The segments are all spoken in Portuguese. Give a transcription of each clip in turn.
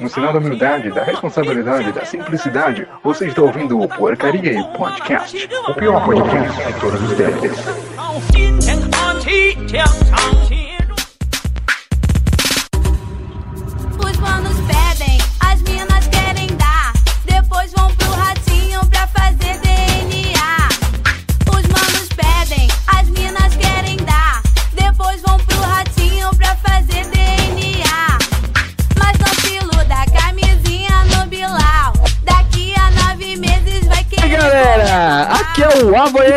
No sinal da humildade, da responsabilidade, da simplicidade, você está ouvindo o Porcaria Podcast, o pior podcast de todos os tempos.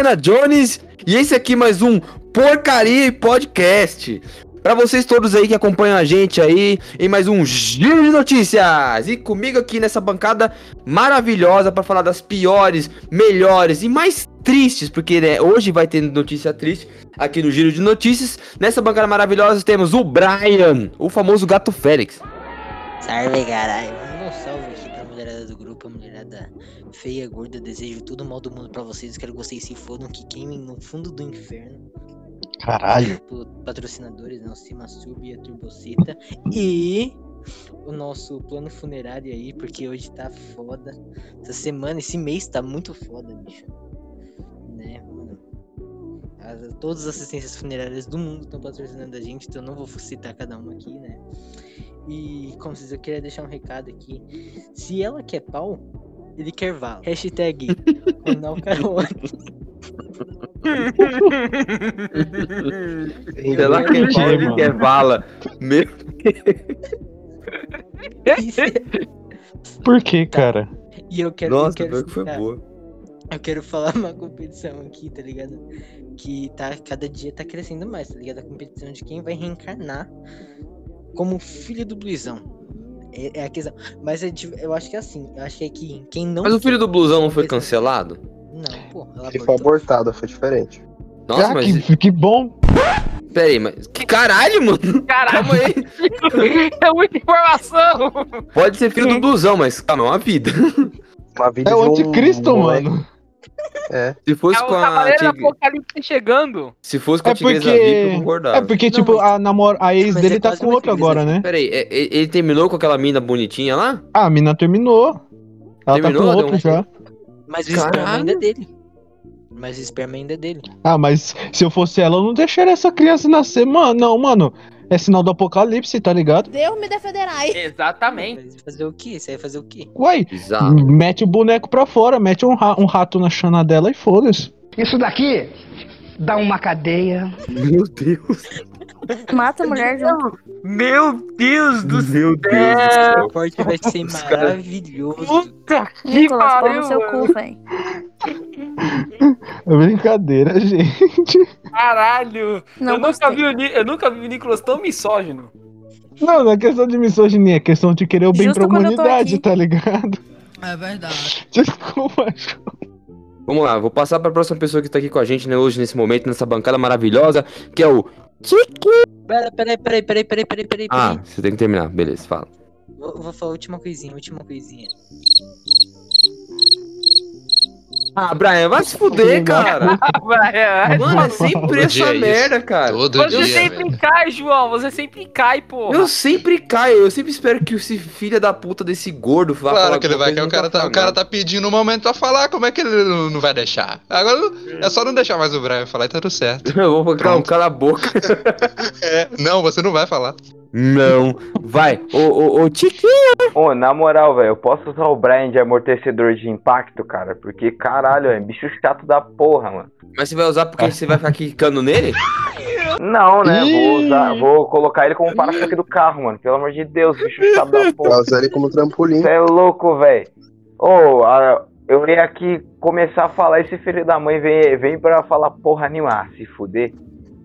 Havaiana Jones e esse aqui mais um Porcaria Podcast. Pra vocês todos aí que acompanham a gente aí em mais um Giro de Notícias. E comigo aqui nessa bancada maravilhosa pra falar das piores, melhores e mais tristes, porque né, hoje vai ter notícia triste aqui no Giro de Notícias. Nessa bancada maravilhosa temos o Brian, o famoso Gato Félix. Salve, caralho. Feia, gorda. Desejo tudo mal do mundo pra vocês. Quero que vocês se fodam, que queimem no fundo do inferno. Caralho. Pro- Patrocinadores, né? O Cimasub e a Turbocita. E o nosso plano funerário aí, porque hoje tá foda. Essa semana, esse mês tá muito foda, bicho. Né, mano? As- todas as assistências funerárias do mundo estão patrocinando a gente, então eu não vou citar cada uma aqui, né? E como vocês, eu queria deixar um recado aqui. Se ela quer pau, ele quer vala. Hashtag mano. que é vala. Meu Por que, cara? E eu quero, eu Nossa, quero pior que foi boa. Eu quero falar uma competição aqui, tá ligado? Que tá, cada dia tá crescendo mais, tá ligado? A competição de quem vai reencarnar como filho do Bluizão. É, é a questão. Mas é eu acho que é assim. Eu acho que é que quem não. Mas o filho do blusão não foi cancelado? Não, pô. Ela Ele foi abortado, foi diferente. Nossa, ah, mas. que, que bom. Pera aí, mas. Que caralho, mano? Caralho, Calma aí. é muita informação! Pode ser filho do blusão, mas calma, é uma vida. Uma vida É o de um anticristo, moleque. mano. É. Se fosse É com a. Cavaleiro do Tig... Apocalipse chegando. Se fosse com É a Tigresa porque- VIP, eu concordava. É porque, Não, tipo, mas- a, namor... a ex mas dele é tá com outro agora, né? Pera aí, é- é- ele terminou com aquela mina bonitinha lá? Ah, a mina terminou. Ela Terminou? tá com outro um- já. Mas o esperma ainda é dele. Mas o esperma ainda é dele. Ah, mas se eu fosse ela, eu não deixaria essa criança nascer, mano. Não, mano. É sinal do apocalipse, tá ligado? Deus me defenderai. Exatamente. Vai fazer o quê? Você vai fazer o quê? Uai, Bizarro. mete o boneco pra fora, mete um, ra- um rato na chana dela e foda-se. Isso daqui dá uma cadeia. Meu Deus. Mata a mulher junto. Meu Deus do Meu Deus do O céu. corte vai ser Os maravilhoso. Puta que Nicolas, pariu, no seu cu, velho. É brincadeira, gente. Caralho. Não eu, nunca vi o eu nunca vi o Nicolas tão misógino. Não, não é questão de misoginia, é questão de querer o bem Justo pra humanidade, tá ligado? É verdade. Desculpa, Ju. Vamos lá, vou passar pra próxima pessoa que tá aqui com a gente né, hoje, nesse momento, nessa bancada maravilhosa, que é o. Pera, peraí, peraí, peraí, peraí, peraí, peraí. Ah, você tem que terminar, beleza, fala. Vou, vou falar a última coisinha, última coisinha. Ah, Brian, vai se fuder, cara. Brian, Mano, é sempre essa é isso. merda, cara. Todo Você dia, sempre velho. cai, João. Você sempre cai, porra. Eu sempre caio, eu sempre espero que esse filho da puta desse gordo vá Claro que ele vai, que o cara tá, o cara tá pedindo um momento pra falar, como é que ele não vai deixar? Agora é só não deixar mais o Brian falar e tá tudo certo. Eu vou falar, cala a boca. É, não, você não vai falar. Não. Vai, ô, ô, ô, Tiquinho. Ô, na moral, velho, eu posso usar o Brian de amortecedor de impacto, cara? Porque, caralho, é bicho chato da porra, mano. Mas você vai usar porque você vai ficar quicando nele? Não, né? Vou usar, vou colocar ele como para-choque do carro, mano. Pelo amor de Deus, bicho chato da porra. usar ele como trampolim. Você é louco, velho. Ô, a- eu ia aqui começar a falar, esse filho da mãe vem, vem pra falar porra nenhuma, ah, se fuder.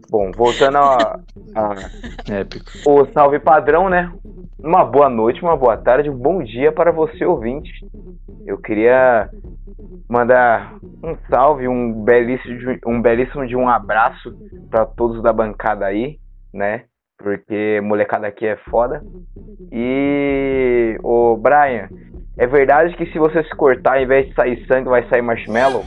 Bom, voltando a, a Épico. o salve padrão, né? Uma boa noite, uma boa tarde, um bom dia para você ouvinte. Eu queria mandar um salve, um belíssimo, de- um belíssimo de um abraço para todos da bancada aí, né? Porque molecada aqui é foda. E o Brian, é verdade que se você se cortar, ao invés de sair sangue, vai sair marshmallow?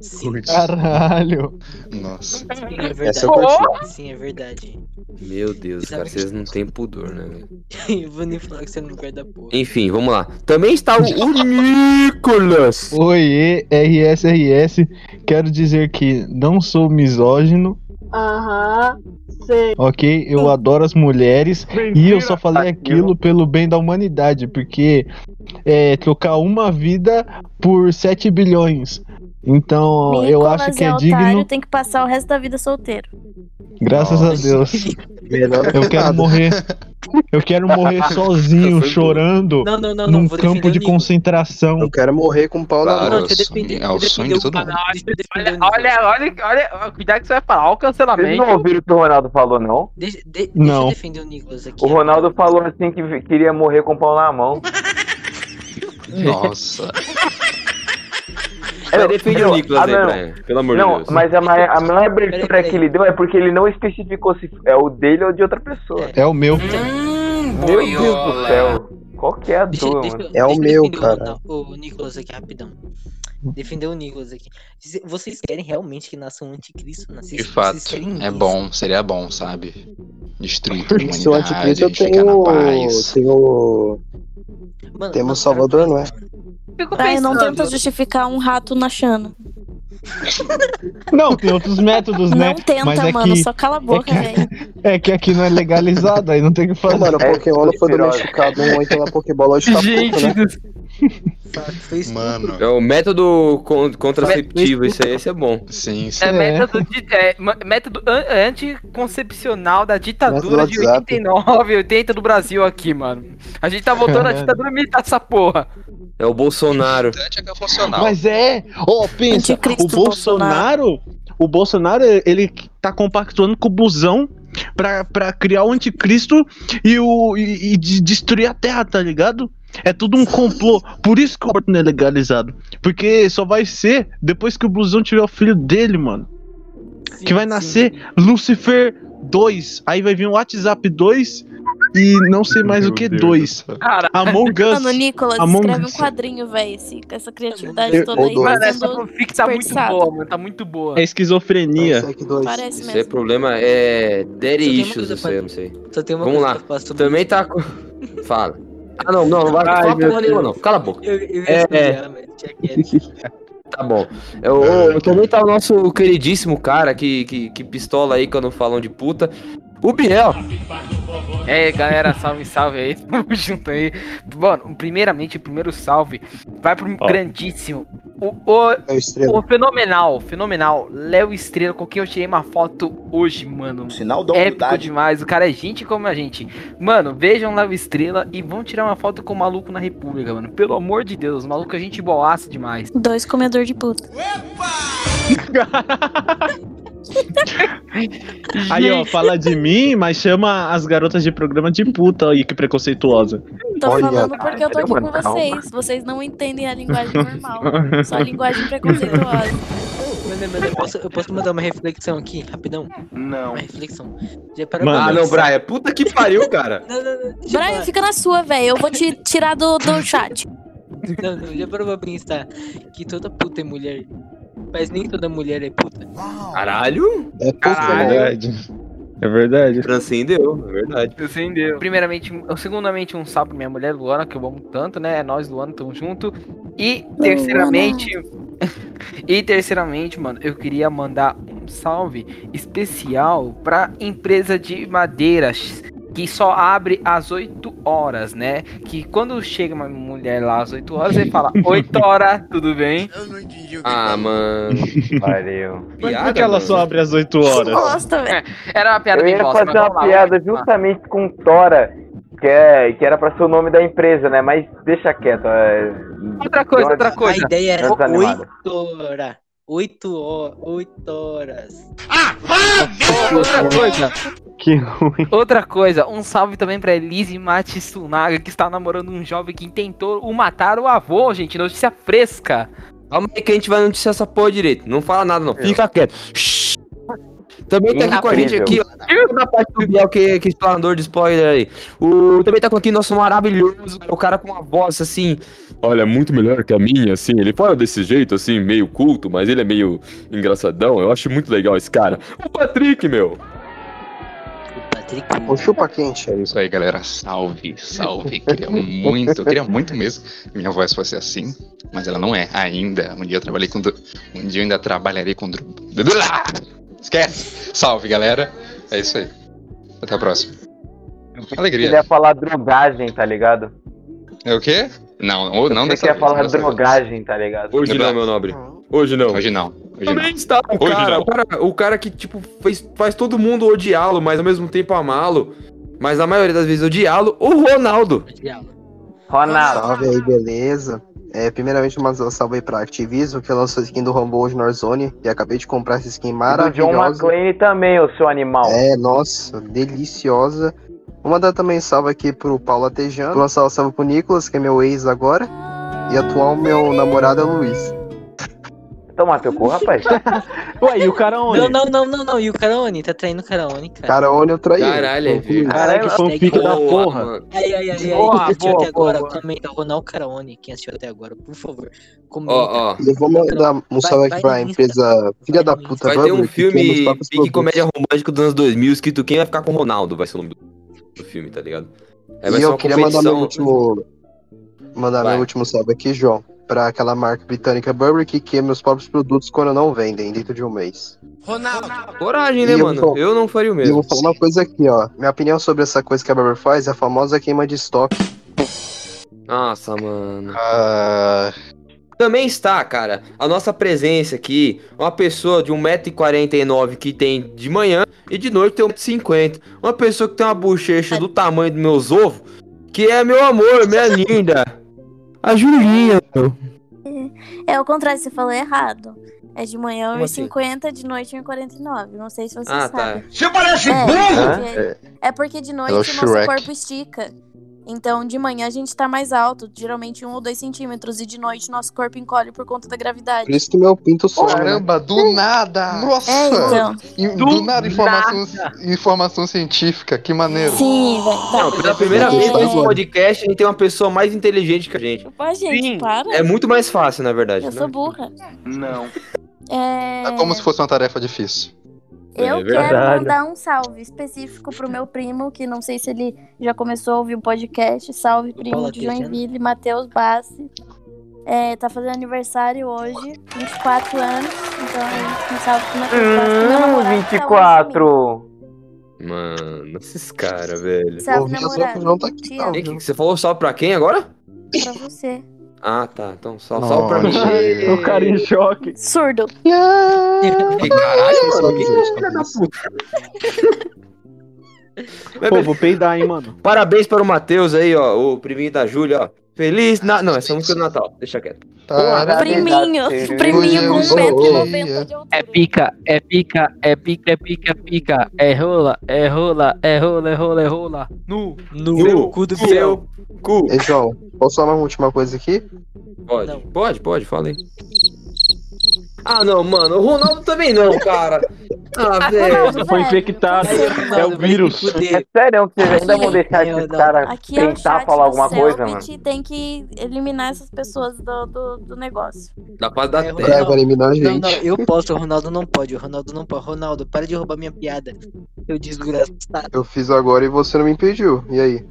Sim, Caralho. Nossa. sim, é Essa eu. Sim, é verdade. Meu Deus, cara, vocês não têm pudor, né? Eu vou nem falar que você não guarda porra. Enfim, vamos lá. Também está o, o Nicolas. Oiê, RSRS. Quero dizer que não sou misógino, Aham. Sei. ok? Eu adoro as mulheres e eu só falei aquilo pelo bem da humanidade, porque é trocar uma vida por 7 bilhões. Então, eu Nicolas acho que é é otário, digno, tem que passar o resto da vida solteiro. graças a Deus. Melhor Eu quero morrer. Eu quero morrer sozinho, chorando Não, não, não, não. num campo de o Nicolas. concentração. Eu quero morrer com o pau na Claro, mão. Não, deixa eu defender. é o eu sonho de todo mundo. Eu Olha, olha, olha, olha, cuidado que você vai falar. Olha o Vocês cancelamento. não ouviram o que o Ronaldo falou, não? Deixa, de- deixa Não. eu defender o Nicolas aqui. O Ronaldo falou assim que queria morrer com o pau na mão. Nossa. Vai defender o Não, Nicolas ah, aí, não. Brian. Pelo amor de Não, Deus. mas a maior, a maior abertura peraí. que ele deu é porque ele não especificou se é o dele ou de outra pessoa. É o meu. Hum, Meu Deus do boiola. céu. Qual que é a Deixa, tua, deixa, mano? É o meu, defender o cara. Ronaldo- O, Nicolas aqui, rapidão. Defender o Nicolas aqui. Vocês querem realmente que nasça um anticristo? Nasce- De vocês fato. querem É isso? bom, seria bom, sabe? Destruir a Se o humanidade, anticristo eu ficar na tenho. paz. tenho. Mano, Temos mano, Salvador, não é? Fico não pensando. tenta justificar um rato na chana. Não, tem outros métodos, né? Não tenta, Mas é mano. que- Só cala a boca, que- velho. É que aqui não é legalizado, aí não tem o que Não, fazer. mano, o É, Pokémon não foi domesticado, um então na Pokébola hoje tá Gente, né? Mano, É o método con- contraceptivo, isso aí, esse é bom. sim, sim. É É. método, de, é, método an- anticoncepcional da ditadura de WhatsApp. 89, 80 do Brasil aqui, mano. A gente tá voltando à ditadura militar dessa porra. É o Bolsonaro. É é funcional. Mas é, ó, pensa, Anticristo o Bolsonaro, o Bolsonaro, ele tá compactuando com o busão pra, pra criar o anticristo e, o, e, e de- destruir a terra, tá ligado? É tudo um complô. Por isso que o aborto não é legalizado. Porque só vai ser depois que o blusão tiver o filho dele, mano. que vai nascer Lucifer 2. Aí vai vir o WhatsApp 2 e não sei mais o que 2. Cara, Among Us. Mano, Nicolas, Among escreve Us. um quadrinho, velho. Com essa criatividade Eu- toda aí. tá mano, essa fanfic tá muito boa, mano. Tá muito boa. É esquizofrenia. Sec 2. Parece Esse é mesmo. problema, é Daddy issues, eu não sei. Só tem uma Vamos coisa lá. Também tá com... Fala. Ah, não, não, não vai Ai, falar porra nenhuma, não. Cala a boca. Eu, eu É, quieto. Tá bom. Eu, eu- também tá o nosso queridíssimo cara que, que, que pistola aí quando falam de puta. O Biel. É, galera, salve, salve aí. Tamo junto aí. Mano, primeiramente, o primeiro salve vai pro grandíssimo. O, o, É o estrela. o fenomenal, fenomenal. Léo Estrela, com quem eu tirei uma foto hoje, mano. Sinal da Épico humildade. demais. O cara é gente como a gente. Mano, vejam Léo Estrela e vão tirar uma foto com o maluco na República, mano. Pelo amor de Deus, o maluco é gente boaça demais. Dois comedor de puta. Aí, ó, fala de mim, mas chama as garotas de programa de puta aí, que preconceituosa. Tô Olha, falando porque eu tô aqui com vocês. Vocês não entendem a linguagem normal. Só a linguagem preconceituosa. Eu posso, eu posso mandar uma reflexão aqui, rapidão? Não. Uma reflexão. Já parou Mano, Ah, não, Brian. Puta que pariu, cara. Não, não, não. Brian, falar. fica na sua, velho. Eu vou te tirar do, do chat. Não, não, já parou pra pensar que toda puta é mulher. Mas nem toda mulher é puta. Caralho. É É Pokémon. verdade. É verdade. Transcendeu, é verdade. Acendeu. Primeiramente, segundamente, um salve pra minha mulher, Luana, que eu amo tanto, né? É nós, Luana, tamo junto. E terceiramente. e terceiramente, mano, eu queria mandar um salve especial pra empresa de madeiras. Que só abre às 8 horas, né? Que quando chega uma mulher lá às 8 horas, ele fala: 8 horas, tudo bem? Ah, mano. Valeu. Mas por que ela só abre às 8 horas? Bosta, velho. Era uma piada Eu bem ia bosta, fazer uma lá, piada lá. justamente com Tora, que, é, que era pra ser o nome da empresa, né? Mas deixa quieto. É... Outra coisa, outra A coisa. ideia era Tá desanimado. 8 horas. 8 horas. 8 horas. Outra coisa. Que ruim. Outra coisa, um salve também pra Elise Matsunaga, que está namorando um jovem que tentou o matar o avô, gente. Notícia fresca. Calma aí que a gente vai noticiar essa porra direito. Não fala nada, não. Fica quieto. Shhh. Também tá aqui com a gente aqui, ó. Na parte do Biel, que, que explanador de spoiler aí. O, também tá com aqui nosso maravilhoso, o cara com uma voz assim. Olha, muito melhor que a minha, assim. Ele fala desse jeito, assim, meio culto, mas ele é meio engraçadão. Eu acho muito legal esse cara. O Patrick, meu. O chupa quente. É isso aí, galera. Salve, salve. Queria muito, queria muito mesmo que minha voz fosse assim, mas ela não é ainda. Um dia eu trabalhei com. Um dia eu ainda trabalharei com. Esquece! Salve, galera. É isso aí. Até a próxima. Ele Alegria. ia falar drogagem, tá ligado? É o quê? Não, ou não Você dessa ia vez, falar não dessa vez. drogagem, tá ligado? Hoje não, meu nobre. Hoje não. Hoje não. Hoje não. Também está o Hoje cara, não. o cara, o cara que, tipo, fez, faz todo mundo odiá-lo, mas ao mesmo tempo amá-lo. Mas na maioria das vezes odiá-lo, o Ronaldo. Ronaldo. Salve aí, beleza? É, primeiramente, uma salve aí pra Activision, que lançou a skin do Rumble hoje no Warzone. E acabei de comprar essa skin E do John maravilhosa. McClane também, o seu animal. É, nossa, deliciosa. Vou mandar também salve aqui pro Paulo Atejano. Vou lançar o salve pro Nicolas, que é meu ex agora. E atual meu namorado é o Luiz. Toma teu cu, rapaz. Ué, e o cara onde? Não, não, não, não, não. E o Caraone? Tá traindo o Caraone, cara. Cara, onde eu traí. Caralho, é velho. Caralho, que fanfic da porra. mano. Ai, ai, ai, ai. Boa, Quem assistiu boa, até agora, boa. comenta. Ronaldo Caraone, quem assistiu até agora, por favor. Comenta. Ó, ó. Eu vou mandar um salve aqui pra empresa filha da puta Vai ter um filme pique produtos. comédia romântica dos anos 2000, escrito Quem vai ficar com o Ronaldo, vai ser o nome do, filme, tá ligado? Aí vai E eu queria mandar meu último. Mandar Vai. meu último salve aqui, João. Pra aquela marca britânica Burberry que queima os próprios produtos quando não vendem, dentro de um mês. Coragem, né, E eu mano? vou- Eu não faria o E eu mesmo. vou falar uma coisa aqui, ó. Minha opinião sobre essa coisa que a Burberry faz é a famosa queima de estoque. Nossa, mano. Ah, Também está, cara, a nossa presença aqui, uma pessoa de 1,49m que tem de manhã e de noite tem 1,50m. Uma pessoa que tem uma bochecha do tamanho dos meus ovos, que é meu amor, minha linda. A Julinha, meu. É o contrário, você falou errado. É de manhã Como assim? 1,50, de noite 1,49. Não sei se você Ah, sabe. tá. Você parece é, porque, é porque de noite É o nosso corpo estica. Então, de manhã a gente tá mais alto, geralmente um ou dois centímetros, e de noite nosso corpo encolhe por conta da gravidade. Por isso que meu pinto sobe. né? caramba, do nada! Nossa! É, então. In- Do, nada, informação, informação científica, que maneiro. Sim, velho. Não, pela primeira É. vez nesse podcast a gente tem uma pessoa mais inteligente que a gente. Pô, gente, Sim. para. É muito mais fácil, na verdade. Eu né? sou burra. Não. É... É como se fosse uma tarefa difícil. Eu É quero mandar um salve específico pro meu primo, que não sei se ele já começou a ouvir o podcast. Salve, primo de. Joinville, Matheus Bassi. É, tá fazendo aniversário hoje, 24 anos. Então, um salve pro Matheus Bassi. meu Hum, namorado, que tá longe de 24. Mano, esses caras, velho. Salve, namorado. não tá aqui, não. que que você falou só pra quem agora? pra você. Ah, tá. Então só, só pra mim. O cara em choque. Surdo. Que caralho, mano. Que filha da puta. Pô, vou peidar, hein, mano. Parabéns para o Matheus aí, ó. O priminho da Júlia, ó. Feliz. Na... Não, essa música é do Natal. Deixa quieto. Priminho. Priminho com Hoje eu 1,90m de altura. É pica, é pica, é pica, é pica, é pica. É rola, é rola, é rola, é rola, é rola. Nu. No No cu do seu cu. Ei, João, posso falar uma última coisa aqui? Pode, Não. pode, pode, fala aí. Ah, não, mano. O Ronaldo também não, cara. Ah, velho. Ronaldo, Foi velho, infectado. É o vírus. É sério que vocês ainda vão deixar esses não. caras Aqui é tentar falar alguma coisa, mano? Selbit, tem que eliminar essas pessoas do, do, do negócio. Da paz da É, terra. É, vai eliminar a Não, gente. não, eu posso, o Ronaldo não pode, o Ronaldo não pode. Ronaldo, para de roubar minha piada. Eu desgraçado. Eu fiz agora e você não me impediu. E aí?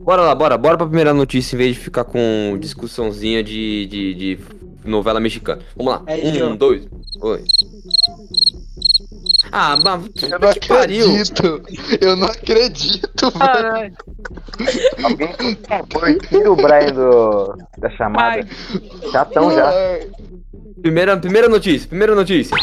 Bora lá, bora. Bora pra primeira notícia em vez de ficar com discussãozinha de, de, de novela mexicana. Vamos lá. É, um, dois. Oi. Ah, mas. Eu não que pariu. acredito. Eu não acredito, velho. Caralho. Alguém, tira o Brian do, da chamada. Chatão já. Primeira, primeira notícia, primeira notícia.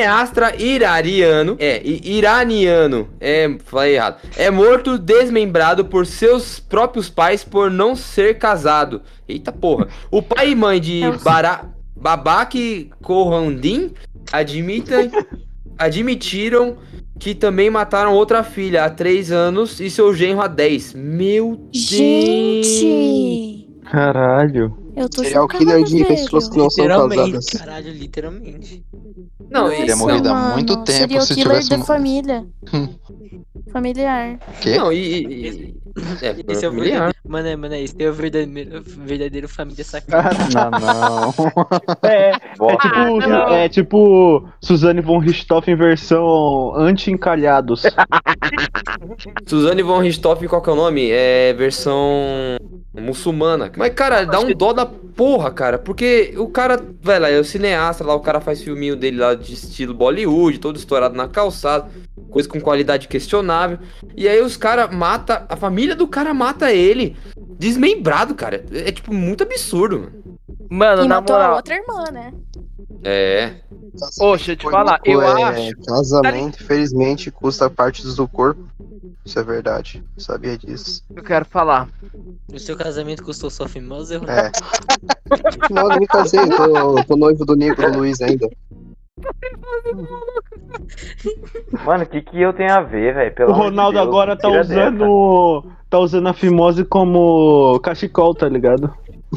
Cineastra irariano, é, iraniano, é, falei errado, é morto desmembrado por seus próprios pais por não ser casado. Eita porra. O pai e mãe de. Bara, Babak Korandin admitem, admitiram que também mataram outra filha há 3 anos e seu genro há 10. Meu Deus! Caralho. Eu tô Serial chocada, killer de velho. pessoas que não são casadas. caralho, literalmente. Não, Nossa, ele Teria morrido há mano, muito tempo Serial se killer tivesse de um- família. Familiar. Quê? Não, e. e- e- é, Esse é o verdadeiro. Mano, é, mano, é esse é o verdadeiro, verdadeiro família sacana. Não, não. É, é Bosta. tipo, é tipo Suzane von Richthofen em versão anti-encalhados. Suzane von Richthofen, qual que é o nome? É versão muçulmana. Mas, cara, dá um dó da porra, cara. Porque o cara, velho, é o cineasta lá, o cara faz filminho dele lá de estilo Bollywood, todo estourado na calçada, coisa com qualidade questionável. E aí os caras mata, a família do cara mata ele, desmembrado, cara. É tipo muito absurdo, mano. E na matou a moral. outra irmã, né? É. Poxa, deixa eu te falar, eu é, acho. Casamento, infelizmente, custa partes do corpo. Isso é verdade. Sabia disso. Eu quero falar. O seu casamento custou sua famosa? É. Não, eu não me casei, eu tô, tô noivo do Nico, do Luiz ainda. Mano, o que que eu tenho a ver, velho? O Ronaldo agora tá usando. tá usando a fimose como cachecol, tá ligado?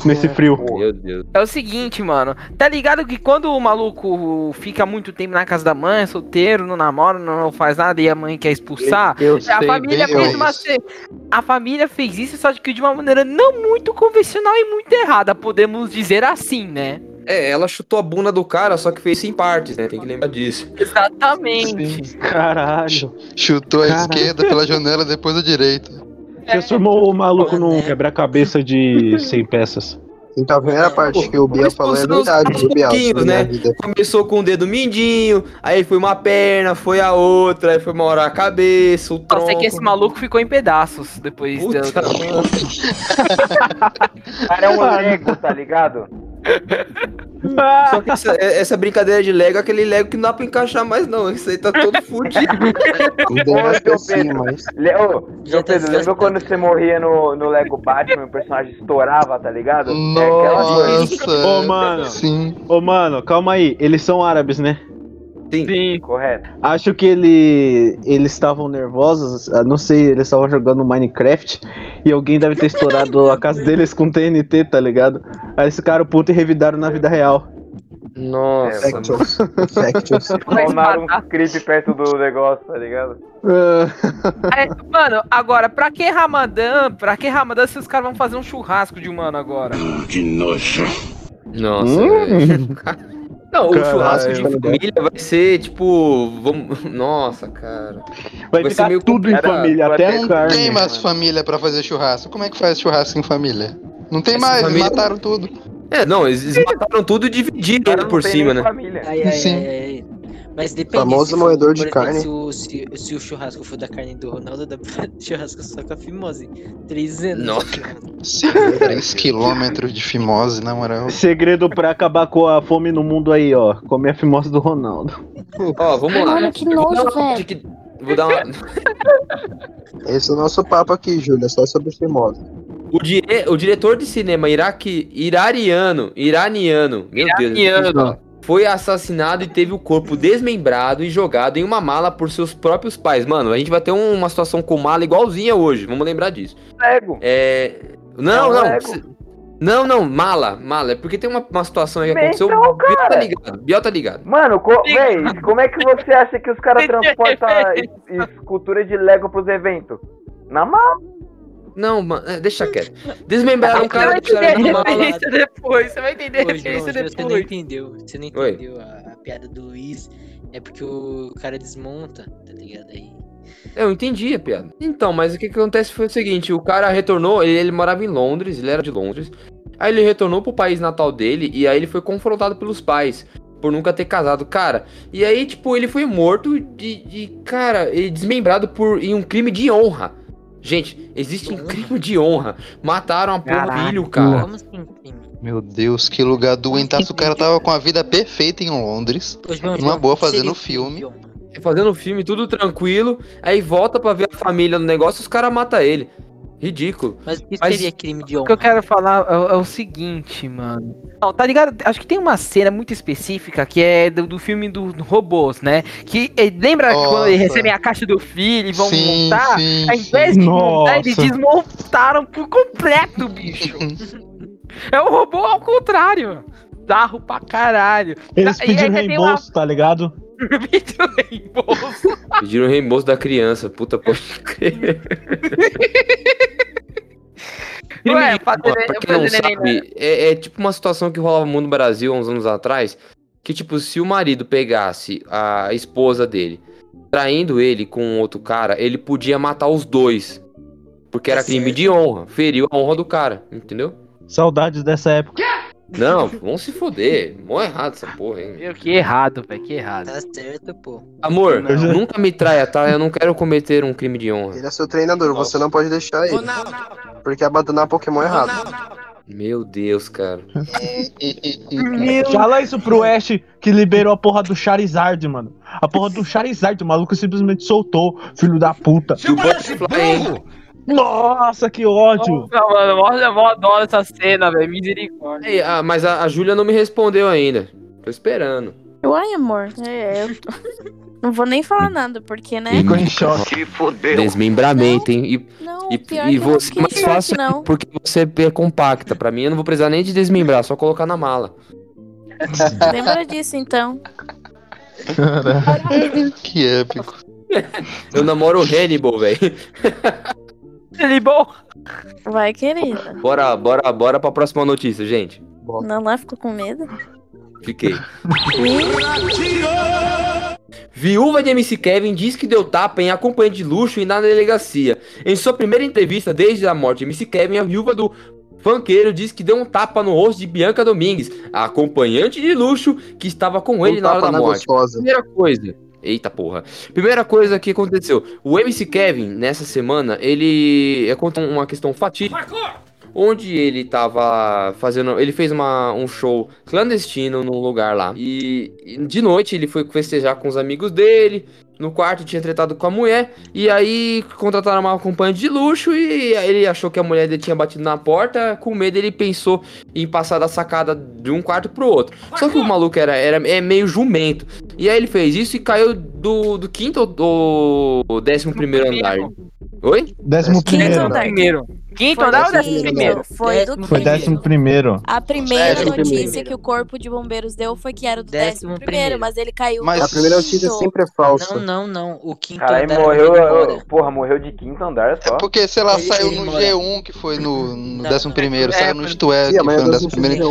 Nesse frio. Meu Deus. É o seguinte, mano. Tá ligado que quando o maluco fica muito tempo na casa da mãe, solteiro, não namora, não faz nada e a mãe quer expulsar, Eu a sei família fez uma isso. ce- a família fez isso só que de uma maneira não muito convencional e muito errada, podemos dizer assim, né? É, ela chutou a bunda do cara, só que fez isso em partes, né? Tem que lembrar disso. Exatamente. Caralho. Chutou a Caralho. esquerda pela janela, depois a direita. Transformou o maluco num quebra-cabeça de 100 peças. Então a primeira parte que o Bia falou é verdade, a né? Começou com o dedo mindinho, aí foi uma perna, foi a outra, aí foi uma hora a cabeça, o Só tronco. sei que esse maluco ficou em pedaços depois Puta, da. O cara é um Lego, tá ligado? Só que essa, essa brincadeira de Lego é aquele Lego que não dá pra encaixar mais, não. Isso aí tá todo fudido. Pecinho, Pedro. mas. Le- Ô, Já João tá Pedro, lembra quando você morria no, no Lego Batman e o personagem estourava, tá ligado? É aquela coisa. Nossa. Ô, mano. Sim. Ô, mano, calma aí. Eles são árabes, né? Sim. Correto. Acho que ele, eles estavam nervosos, ah, não sei, eles estavam jogando Minecraft e alguém deve ter estourado a casa deles com TNT, tá ligado? Aí esse cara puto e revidaram na vida real. Nossa. Spawnaram um creep perto do negócio, tá ligado? Ah, É, mano, agora, pra que Ramadã? Pra que Ramadã se os caras vão fazer um churrasco de humano agora? Nossa, Hum. Não, o Caralho. churrasco de família vai ser tipo. Vamos... Nossa, cara. vai Vai ficar ser meio tudo em família, até a Não carne. tem mais família pra fazer churrasco. Como é que faz churrasco em família? Não tem Essa mais, família- mataram tudo. É, não, eles, mataram tudo e dividiram não por cima, né? família. Ai, ai, Sim. ai, ai. Mas depende. Famoso for, moedor de exemplo, carne. Se o, se, se o churrasco for da carne do Ronaldo, dá pra churrasco só com a fimose. Três anos. Nossa. Sim, 3 quilômetros de fimose, na moral. Segredo pra acabar com a fome no mundo aí, ó. Comer a fimose do Ronaldo. Ó, vamos lá. Mano, que Vou dar nojo, uma- velho. Vou dar uma. Esse é o nosso papo aqui, Júlia, só sobre fimose. O, dire... o diretor de cinema iraque... iraniano, iraniano, meu Deus, é difícil Iraniano. Foi assassinado e teve o corpo desmembrado e jogado em uma mala por seus próprios pais. Mano, a gente vai ter um- uma situação com mala igualzinha hoje, vamos lembrar disso. Lego. É... Não, É não. Lego. Não, não, mala, mala. É porque tem uma, uma situação aí que Bem, aconteceu. então, Biel tá ligado, Biel tá ligado. Mano, co véi, como é que você acha que os caras transportam es- escultura de Lego pros eventos? Na mala. Não, mano, é, deixa quieto. Desmembraram o cara que depois, você vai entender a Ô, João, referência João, você não depois. entendeu. Você não entendeu a, a piada do Luiz. É porque o cara desmonta, tá ligado? Aí. Eu entendi a piada. Então, mas o que, que acontece foi o seguinte: o cara retornou, ele, ele morava em Londres, ele era de Londres. Aí ele retornou pro país natal dele e aí ele foi confrontado pelos pais por nunca ter casado. Cara, e aí, tipo, ele foi morto de, de cara, desmembrado por em um crime de honra. Gente, existe um crime de honra. Mataram a porra do filho, cara. Como assim, crime? Meu Deus, que lugar doentaço. O cara tava com a vida perfeita em Londres. Uma boa fazendo filme. Fazendo filme, tudo tranquilo. Aí volta pra ver a família no negócio os caras matam ele. Ridículo. Mas o que Mas- seria crime de O que eu honra? quero falar é, o- é o seguinte, mano. Não, tá ligado? Acho que tem uma cena muito específica que é do, do filme do, do robôs, né? Que eh, lembra quando eles Nossa. recebem a caixa do filho e vão sim, montar? sim, Ao sim. invés de montar, eles Nossa. desmontaram por completo, bicho. É o robô ao contrário. Darro pra caralho. Eles pediram reembolso, tá ligado? Pediram reembolso. Pediram reembolso da criança. Puta, pode crer. Ué, fazer, pra quem não neném, né? sabe, é, é tipo uma situação que rolava muito no Brasil há uns anos atrás. Que, tipo, se o marido pegasse a esposa dele, traindo ele com outro cara, ele podia matar os dois. Porque era crime certo. de honra. Feriu a honra do cara, entendeu? Saudades dessa época. Não, vão se foder. Mó errado essa porra, hein? Meu, que errado, velho, que errado. Tá certo, pô. Amor, Não. nunca me traia, tá? Eu não quero cometer um crime de honra. Ele é seu treinador, você não pode deixar ele. Porque abandonar Pokémon é errado. Meu Deus, cara. Fala isso pro Ash que liberou a porra do Charizard, mano. A porra do Charizard, o maluco simplesmente soltou, filho da puta. E o Butterfly, hein? Nossa, que ódio. Nossa, mano, mó- eu mó adoro essa cena, velho. Misericórdia. Ei, ah, mas a, a Júlia não me respondeu ainda. Tô esperando. Uai, amor. É, eu tô- Não vou nem falar nada, porque, né? Ficou em choque. Desmembramento, hein? E, Não, e, pior e que eu não você mais fácil não. porque você é compacta. Pra mim, eu não vou precisar nem de desmembrar, só colocar na mala. Lembra disso, então. que épico. Eu namoro o Hannibal, velho. Ele bom. Vai, querida. Bora, bora, bora pra próxima notícia, gente. Não lá ficou com medo? Fiquei. Viúva de MC Kevin diz que deu tapa em acompanhante de luxo e na delegacia. Em sua primeira entrevista desde a morte de MC Kevin, a viúva do funkeiro diz que deu um tapa no rosto de Bianca Domingues, a acompanhante de luxo que estava com ele Um na hora da na morte. gostosa. Primeira coisa. Eita porra. Primeira coisa que aconteceu. O MC Kevin, nessa semana, ele é conta uma questão fatídica. Onde ele tava fazendo. Ele fez uma, um show clandestino num lugar lá. E, e de noite ele foi festejar com os amigos dele. No quarto tinha tretado com a mulher. E aí contrataram uma acompanhante de luxo. E aí ele achou que a mulher dele tinha batido na porta. Com medo, ele pensou em passar da sacada de um quarto pro outro. Só que o maluco era, era é meio jumento. E aí ele fez isso e caiu do, do quinto ou do décimo primeiro andar. Oi? Décimo Quinto primeiro. andar. Primeiro. Quinto Foi andar ou décimo primeiro? Foi do Foi décimo primeiro. A primeira Décimo notícia primeiro. que o corpo de bombeiros deu foi que era do Décimo décimo primeiro, primeiro. mas ele caiu. Mas A primeira notícia sempre é falsa. Não, não, não. O quinto Caralho, andar morreu. foi embora. Porra, morreu de quinto andar só. É porque, sei lá, Ele- saiu ele no mora- G1, que foi no, no Não, décimo primeiro, é, saiu no Isto É, que foi no décimo primeiro.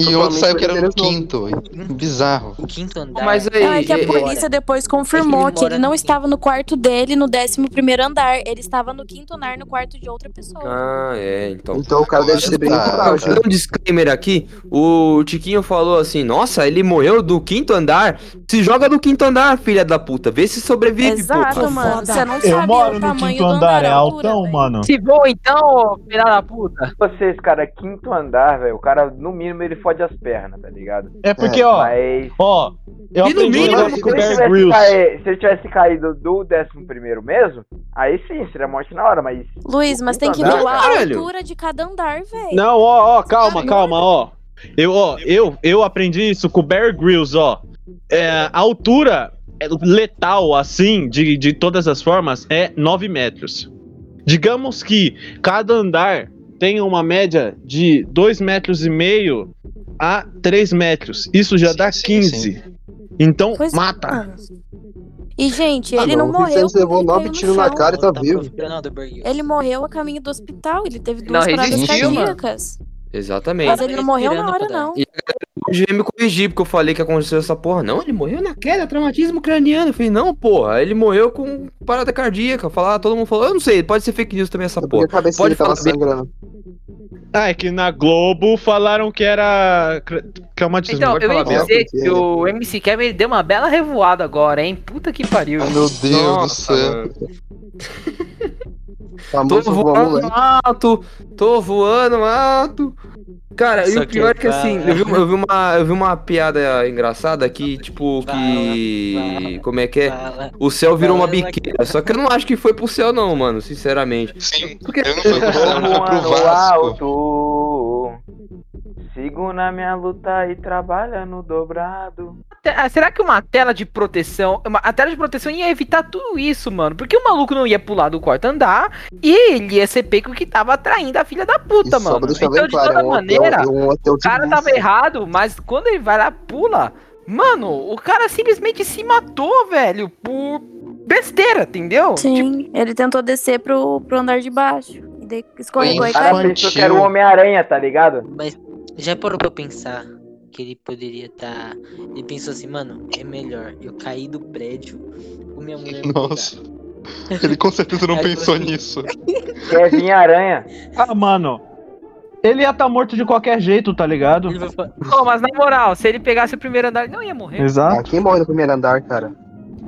E outro saiu que era no quinto. Bizarro. O quinto andar. Mas aí. Não, é que a é- polícia depois confirmou que ele não estava no quarto dele no décimo primeiro andar. Ele estava no quinto andar no quarto de outra pessoa. Ah, é, então. Então o cara deve ser bem Tá. frágil. Um disclaimer aqui, o Tiquinho falou assim: Nossa, ele morreu do quinto andar. Se joga do quinto andar, filha da puta. Vê se sobrevive, Exato, porra. mano. Você não Eu sabe moro o no quinto andar, é altão, velho. mano. Se for então, filha da puta. Vocês, cara, quinto andar, velho. O cara, no mínimo, ele fode as pernas, tá ligado? É porque, ó, Mas. ó, eu E no mínimo, Se com o ele, caí- se ele tivesse caído do décimo primeiro mesmo, aí sim, seria morte na hora, mas. Luiz, mas tem que Andar, a altura de cada andar, velho. Não, ó, ó, calma, calma, ó. Eu, ó, eu, eu aprendi isso com o Bear Grylls, ó. É, a altura letal, assim, de, de todas as formas, é 9 metros. Digamos que cada andar tem uma média de 2 metros e meio a 3 metros. Isso já Sim, dá sim, 15. Então, Pois é, mata. mano. E, gente, Ah, ele não, não, o morreu. Vicente levou nove tiros na cara e tá vivo. do Burger. Ele morreu a caminho do hospital. Ele teve Não duas paradas resistiu, mano. cardíacas. Exatamente. Mas ele não morreu na hora, não. E veio me corrigir, porque eu falei que aconteceu essa porra. Não, ele morreu na queda, traumatismo craniano. Eu falei, não, porra, ele morreu com parada cardíaca. Falar, todo mundo falou, eu não sei, pode ser fake news também essa porra. Pode falar bem. Ah, é que na Globo falaram que era traumatismo. Então, pode eu ia dizer que o MC Kevin ele deu uma bela revoada agora, hein? Puta que pariu. Ai, meu Deus do Nossa, céu. mano. Tô voando alto, tô voando alto. Cara, e Só o pior é que que assim, eu vi, eu vi uma, eu vi uma piada engraçada que, tipo, que. Fala. Como é que é? Fala. O céu virou uma biqueira. Só que eu não acho que foi pro céu, não, mano, sinceramente. Sim, Porque- eu não fui pro céu, fui pro Vasco. Sigo na minha luta e trabalhando dobrado. Te- ah, será que uma tela de proteção. Uma, a tela de proteção ia evitar tudo isso, mano? Porque o maluco não ia pular do quarto andar e ele ia ser pego que tava atraindo a filha da puta, E mano. Então, de claro, toda é um hotel- maneira, é um hotel o cara tava errado, mas quando ele vai lá, pula. Mano, o cara simplesmente se matou, velho, por besteira, entendeu? Sim, ele tentou descer pro, pro andar de baixo. E daí escorregou e caiu. que era o Homem-Aranha, tá ligado? Mas já parou pra pensar que ele poderia estar. Ele pensou assim, mano, é melhor eu cair do prédio ou minha mulher Nossa. Ele com certeza não pensou você- nisso. Kevin Aranha. Ah, mano. Ele ia estar morto de qualquer jeito, tá ligado? Ele vai falar, Pô, mas na moral, se ele pegasse o primeiro andar, ele não ia morrer. Exato. Ah, quem morre no primeiro andar, cara?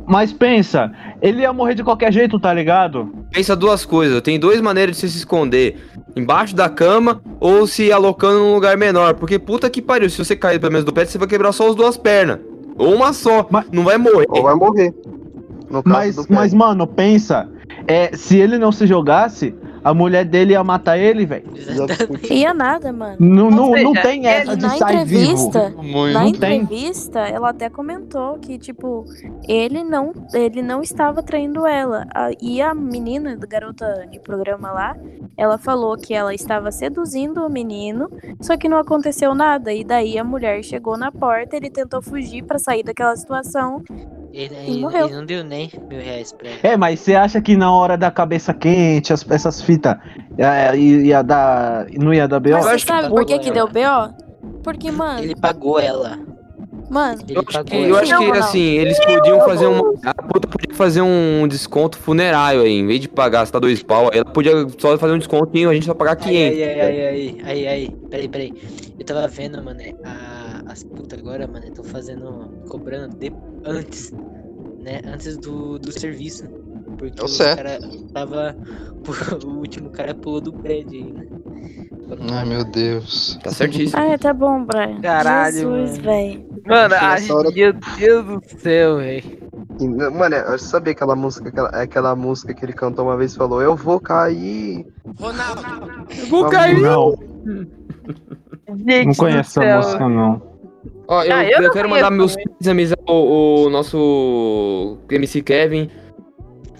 Mas pensa, ele ia morrer de qualquer jeito, tá ligado? Pensa duas coisas. Tem duas maneiras de você se esconder. Embaixo da cama ou se alocando num lugar menor. Porque puta que pariu. Se você cair pelo menos do pé, você vai quebrar só as duas pernas. Ou uma só. Mas- Não vai morrer. Ou vai morrer. No caso Mas, do pé. mas, mano, pensa. É, se ele não se jogasse, a mulher dele ia matar ele, velho. Ia nada, mano. Não, não, não tem essa de na sair vivo. Muito. na entrevista, ela até comentou que, tipo, ele não, ele não estava traindo ela. E a menina, da garota de programa lá, ela falou que ela estava seduzindo o menino, só que não aconteceu nada. E daí a mulher chegou na porta, ele tentou fugir pra sair daquela situação. Ele, E ele- morreu. ele não deu nem mil reais pra ela. É, mas você acha que na hora da cabeça quente, as- essas fitas, é, ia dar. Não ia dar B.O.? Mas você acho que sabe por que, que deu. B.O.? Porque, mano, Ele pagou ela. mano, Eu acho que, eu acho que assim, eles podiam fazer uma. A puta podia fazer um desconto funerário aí. Em vez de pagar, se tá dois pau, aí ela podia só fazer um descontinho, a gente só pagar 500. Ai, ai, ai, ai, ai, ai, peraí, peraí. Eu tava vendo, mano, a- as putas agora, mano, estão fazendo, cobrando de- antes, né, antes do, do serviço. Porque o certo. cara tava, o último cara pulou do prédio aí, né. Ai, meu Deus. Tá certíssimo. Ah, tá bom, Brian. Caralho, Jesus, velho. Mano, a Nessa hora- meu Deus do céu, velho. Mano, eu sabia aquela música, aquela, aquela música que ele cantou uma vez e falou, eu vou cair. Vou cair. Não, Gente não conheço céu. música, não. Ó, eu, Ah, eu eu não quero mandar meus pêsames ao, ao nosso MC Kevin.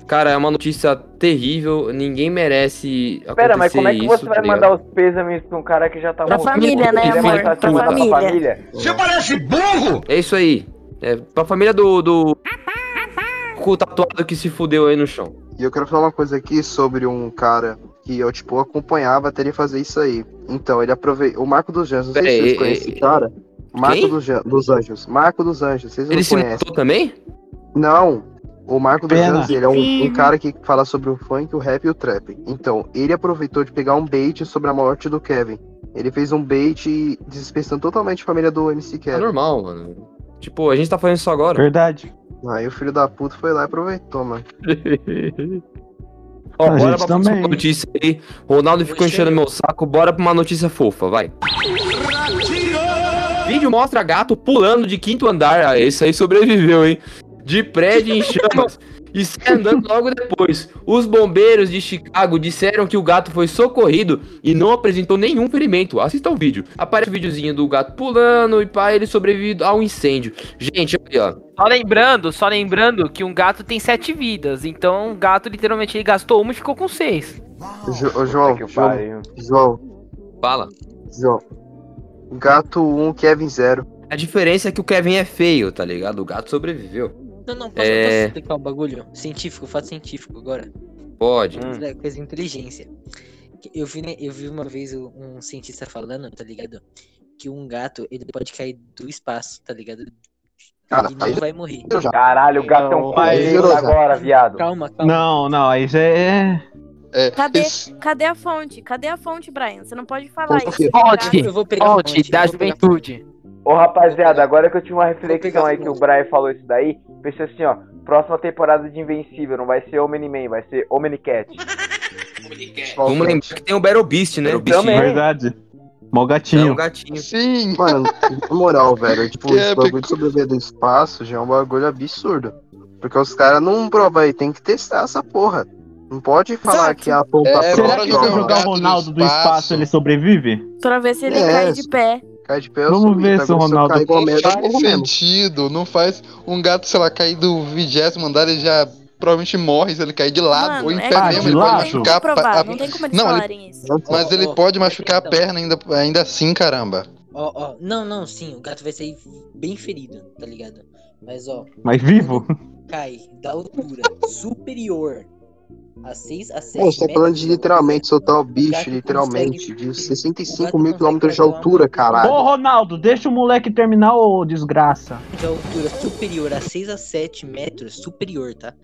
Cara, é uma notícia terrível. Ninguém merece acontecer Pera, mas como é que você tá vai mandar os pêsames pra um cara que já tá Pra morto? família, né, amor? Pra família. família? É isso aí. É pra família do. do... O tatuado que se fudeu aí no chão. E eu quero falar uma coisa aqui sobre um cara que eu, tipo, acompanhava até ele fazer isso aí. Então, ele aproveitou. O Marco dos Anjos, não sei se vocês conhecem esse cara. Marco dos, Anjos. Marco dos Anjos, vocês não Ele se conhecem. matou também? Não. O Marco dos. Anjos, ele é um, um cara que fala sobre o funk, o rap e o trap. Então, ele aproveitou de pegar um bait sobre a morte do Kevin. Ele fez um bait desrespeitando totalmente a família do MC É Kevin. normal, mano. Tipo, a gente tá fazendo isso agora. Verdade. Aí o filho da puta foi lá e aproveitou, mano. Ó, A bora pra próxima também. notícia aí. Ronaldo ficou enchendo meu saco. Bora pra uma notícia fofa, vai. Vídeo mostra gato pulando de quinto andar. Ah, esse aí sobreviveu, hein? De prédio em chamas. E sai andando logo depois. Os bombeiros de Chicago disseram que o gato foi socorrido e não apresentou nenhum ferimento. Assista o vídeo. Aparece o videozinho do gato pulando e pá, ele sobrevive ao incêndio. Gente, olha aí, ó. Só lembrando, só lembrando que um gato tem sete vidas. Então, um gato literalmente ele gastou uma e ficou com seis. Jo- ô, João, João. João, Fala. João. Gato 1, Kevin 0. A diferença é que o Kevin é feio, tá ligado? O gato sobreviveu. Não, não, posso, É. posso explicar um bagulho? Científico, fato científico agora. Pode. Hum. Coisa- Coisa de inteligência. Eu vi, né, eu vi uma vez um cientista falando, tá ligado? Que um gato, ele pode cair do espaço, tá ligado? Cara, e não vai morrer. Caralho, o gato é um Zerosa. agora, viado. Calma, calma. Não, não, aí já é. É, Cadê? esse- Cadê a fonte? Cadê a fonte, Brian? Você não pode falar Fonte isso. o quê? Fonte, Eu vou pegar a fonte fonte, da juventude. Ô rapaziada, agora que eu tive uma reflexão aí que o. Brian falou isso daí, pensei assim, ó, próxima temporada de Invencível não vai ser Omni-Man, vai ser Omni-Cat. Vamos lembrar que tem o Battle Beast, né? O Beast Também. Verdade. Mó é um gatinho. gatinho. Sim. Mano, na moral, velho, tipo, Que épico. bagulho de sobreviver do espaço já é um bagulho absurdo. Porque os caras não provam aí, tem que testar essa porra. Não pode falar Exato. que a pompa É. Será que se eu jogar jogar o do Ronaldo do espaço. espaço ele sobrevive? Pra ver se ele É. cai de pé. Cai de pé, eu Vamos ver Tá se o Ronaldo- igual Não faz sentido, não faz. Um gato, sei lá, cair do vigésimo andar, ele já provavelmente morre se ele cair de lado. Mano, ou em é pé que mesmo, ele não pode machucar. a- provar, a- não tem como eles Não, ele- falarem isso. Mas Ó, ele ó, pode machucar a então. perna ainda, ainda assim, caramba. Ó, ó, não, não, sim, o gato vai sair bem ferido, tá ligado? Mas ó, Mas vivo? cai da altura superior a 6 a 7 Pô, você tá falando de literalmente soltar o bicho, literalmente, consegue- de 65 gato mil quilômetros de altura, Ô, caralho. Ronaldo, deixa o moleque terminar, ô desgraça. de altura superior a 6 a 7 metros, superior, tá?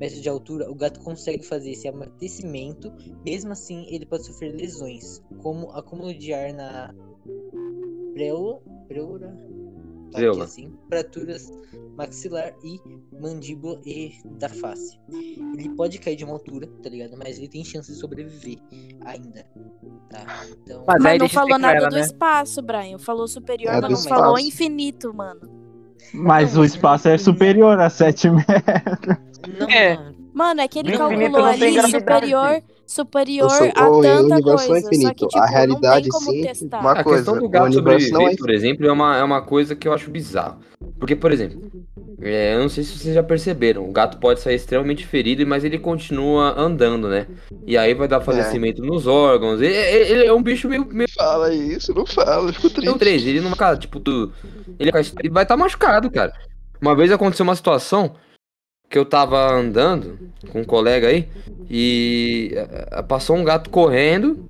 Metros de altura, o gato consegue fazer esse amortecimento, mesmo assim ele pode sofrer lesões, como acúmulo de ar na preula, preura, tá aqui Preula. assim, fraturas maxilar e mandíbula e da face. Ele pode cair de uma altura, tá ligado? Mas ele tem chance de sobreviver ainda, tá? Então, Mas aí Mas não falou nada sequela, do né? espaço, Brian. Falou superior, É, mas não falou espaço. infinito, mano. Mas Não, o espaço é infinito. superior a 7 metros. não, É. Mano, é que ele calculou ali superior, superior sou- a Ô, tanta o universo não é coisa. Só infinito. que, tipo, A não tem realidade, sim, testar. uma A coisa. questão do gato sobreviver, é por exemplo, é uma, é uma coisa que eu acho bizarro. Porque, por exemplo, é, eu não sei se vocês já perceberam, o gato pode sair extremamente ferido, mas ele continua andando, né? E aí vai dar falecimento nos órgãos. Ele, ele- é um bicho meio, meio Fala isso, não fala, fico triste. três. Ele não vai, tipo, tu, vai- ele vai estar machucado, cara. Uma vez aconteceu uma situação que eu tava andando com um colega aí e eh, passou um gato correndo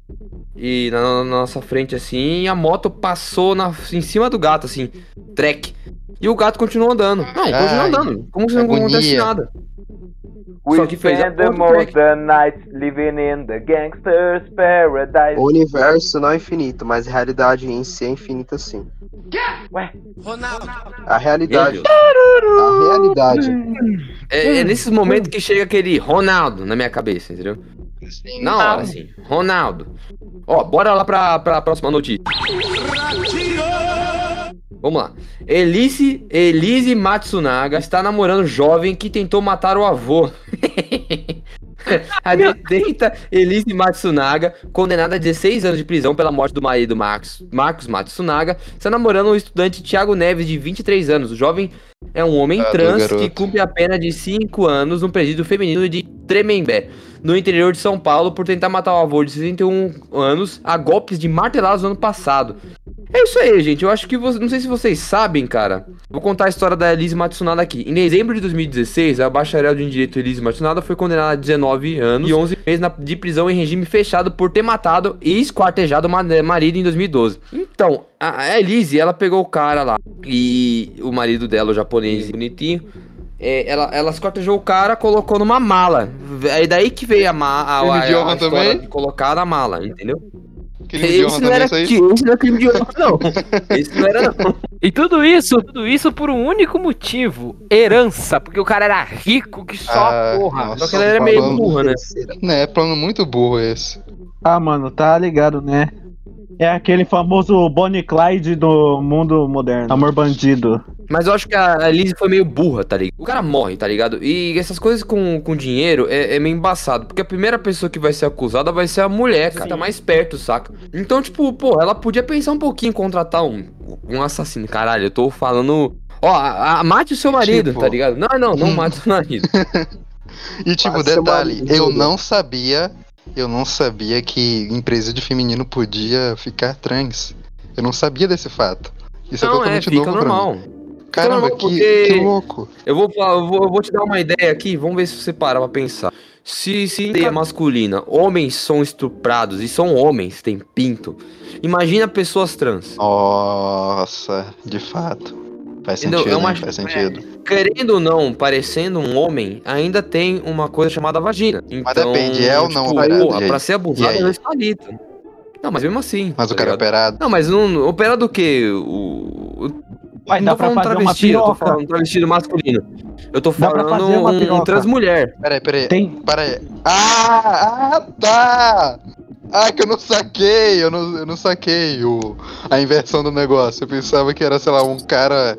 e na, nossa frente assim, e a moto passou na, em cima do gato assim, trek. E o gato continuou andando. Não, continuou andando. Como se não acontecesse nada. We Só que fez a the most the nights living in the gangster's paradise. O universo não é infinito, mas a realidade em si é infinita sim. Ué, A realidade. A realidade. É, é nesses momentos que chega aquele Ronaldo na minha cabeça, entendeu? Na hora, assim. Ronaldo. Ó, bora lá pra, pra próxima notícia. Vamos lá. Elise, Elise Matsunaga está namorando jovem que tentou matar o avô. A detenta Elise Matsunaga, condenada a 16 anos de prisão pela morte do marido Marcos, Marcos Matsunaga, está namorando o estudante Thiago Neves, de 23 anos. O jovem é um homem Ah, trans que cumpre a pena de 5 anos no presídio feminino de Tremembé, no interior de São Paulo, por tentar matar o avô de 61 anos a golpes de martelados no ano passado. É isso aí, gente. Eu acho que você. Não sei se vocês sabem, cara. Vou contar a história da Elise Matsunaga aqui. Em dezembro de 2016, a bacharel de direito Elise Matsunaga foi condenada a 19 anos e 11 meses de prisão em regime fechado por ter matado e esquartejado o ma- marido em 2012. Então, a Elise, ela pegou o cara lá e o marido dela, o japonês bonitinho. É, ela, ela esquartejou o cara, colocou numa mala. É daí que veio a, ma a, a, a, história também? de colocar na mala, entendeu? Crime de honra não, também, era, isso aí? esse não é crime de honra, não. Esse não era, não. E tudo isso, tudo isso por um único motivo: herança. Porque o cara era rico que só Ah, porra. nossa, Só que ela era meio burra, né? Né, plano muito burro esse. Ah, mano, tá ligado, né? É aquele famoso Bonnie Clyde do mundo moderno. Amor bandido. Mas eu acho que a Lizzie foi meio burra, tá ligado? O cara morre, tá ligado? E essas coisas com, com dinheiro é, é meio embaçado. Porque a primeira pessoa que vai ser acusada vai ser a mulher, cara. Tá mais perto, saca? Então, tipo, pô, ela podia pensar um pouquinho em contratar um, um assassino. Caralho, eu tô falando. Ó, a, a- mate o seu marido, Tipo- tá ligado? Não, não, não mate o seu marido. E tipo, Passa detalhe, eu não sabia, eu não sabia que empresa de feminino podia ficar trans. Eu não sabia desse fato. Isso é não, é, totalmente fica novo pra normal. mim. Caramba, normal, que, que louco. Eu vou, eu vou, eu vou te dar uma ideia aqui, vamos ver se você para pra pensar. Se, se é masculina, homens são estuprados e são homens, tem pinto. Imagina pessoas trans. Nossa, de fato. Faz Entendeu? sentido, É uma- faz sentido. Querendo ou não, parecendo um homem, ainda tem uma coisa chamada vagina. Então, depende, é ou não tipo, operado? porra, pra ser abusado é dois palitos. Não, mas mesmo assim. Mas tá o cara é ligado? operado. Não, mas não, opera do quê? O, o- Vai, não dá tô pra falando travesti, eu tô falando travesti masculino. Eu tô falando um, um piroca. trans mulher. Peraí, peraí. Tem. Peraí. Ah, ah, tá! Ah, que eu não saquei, eu não, eu não saquei o, a inversão do negócio. Eu pensava que era, sei lá, um cara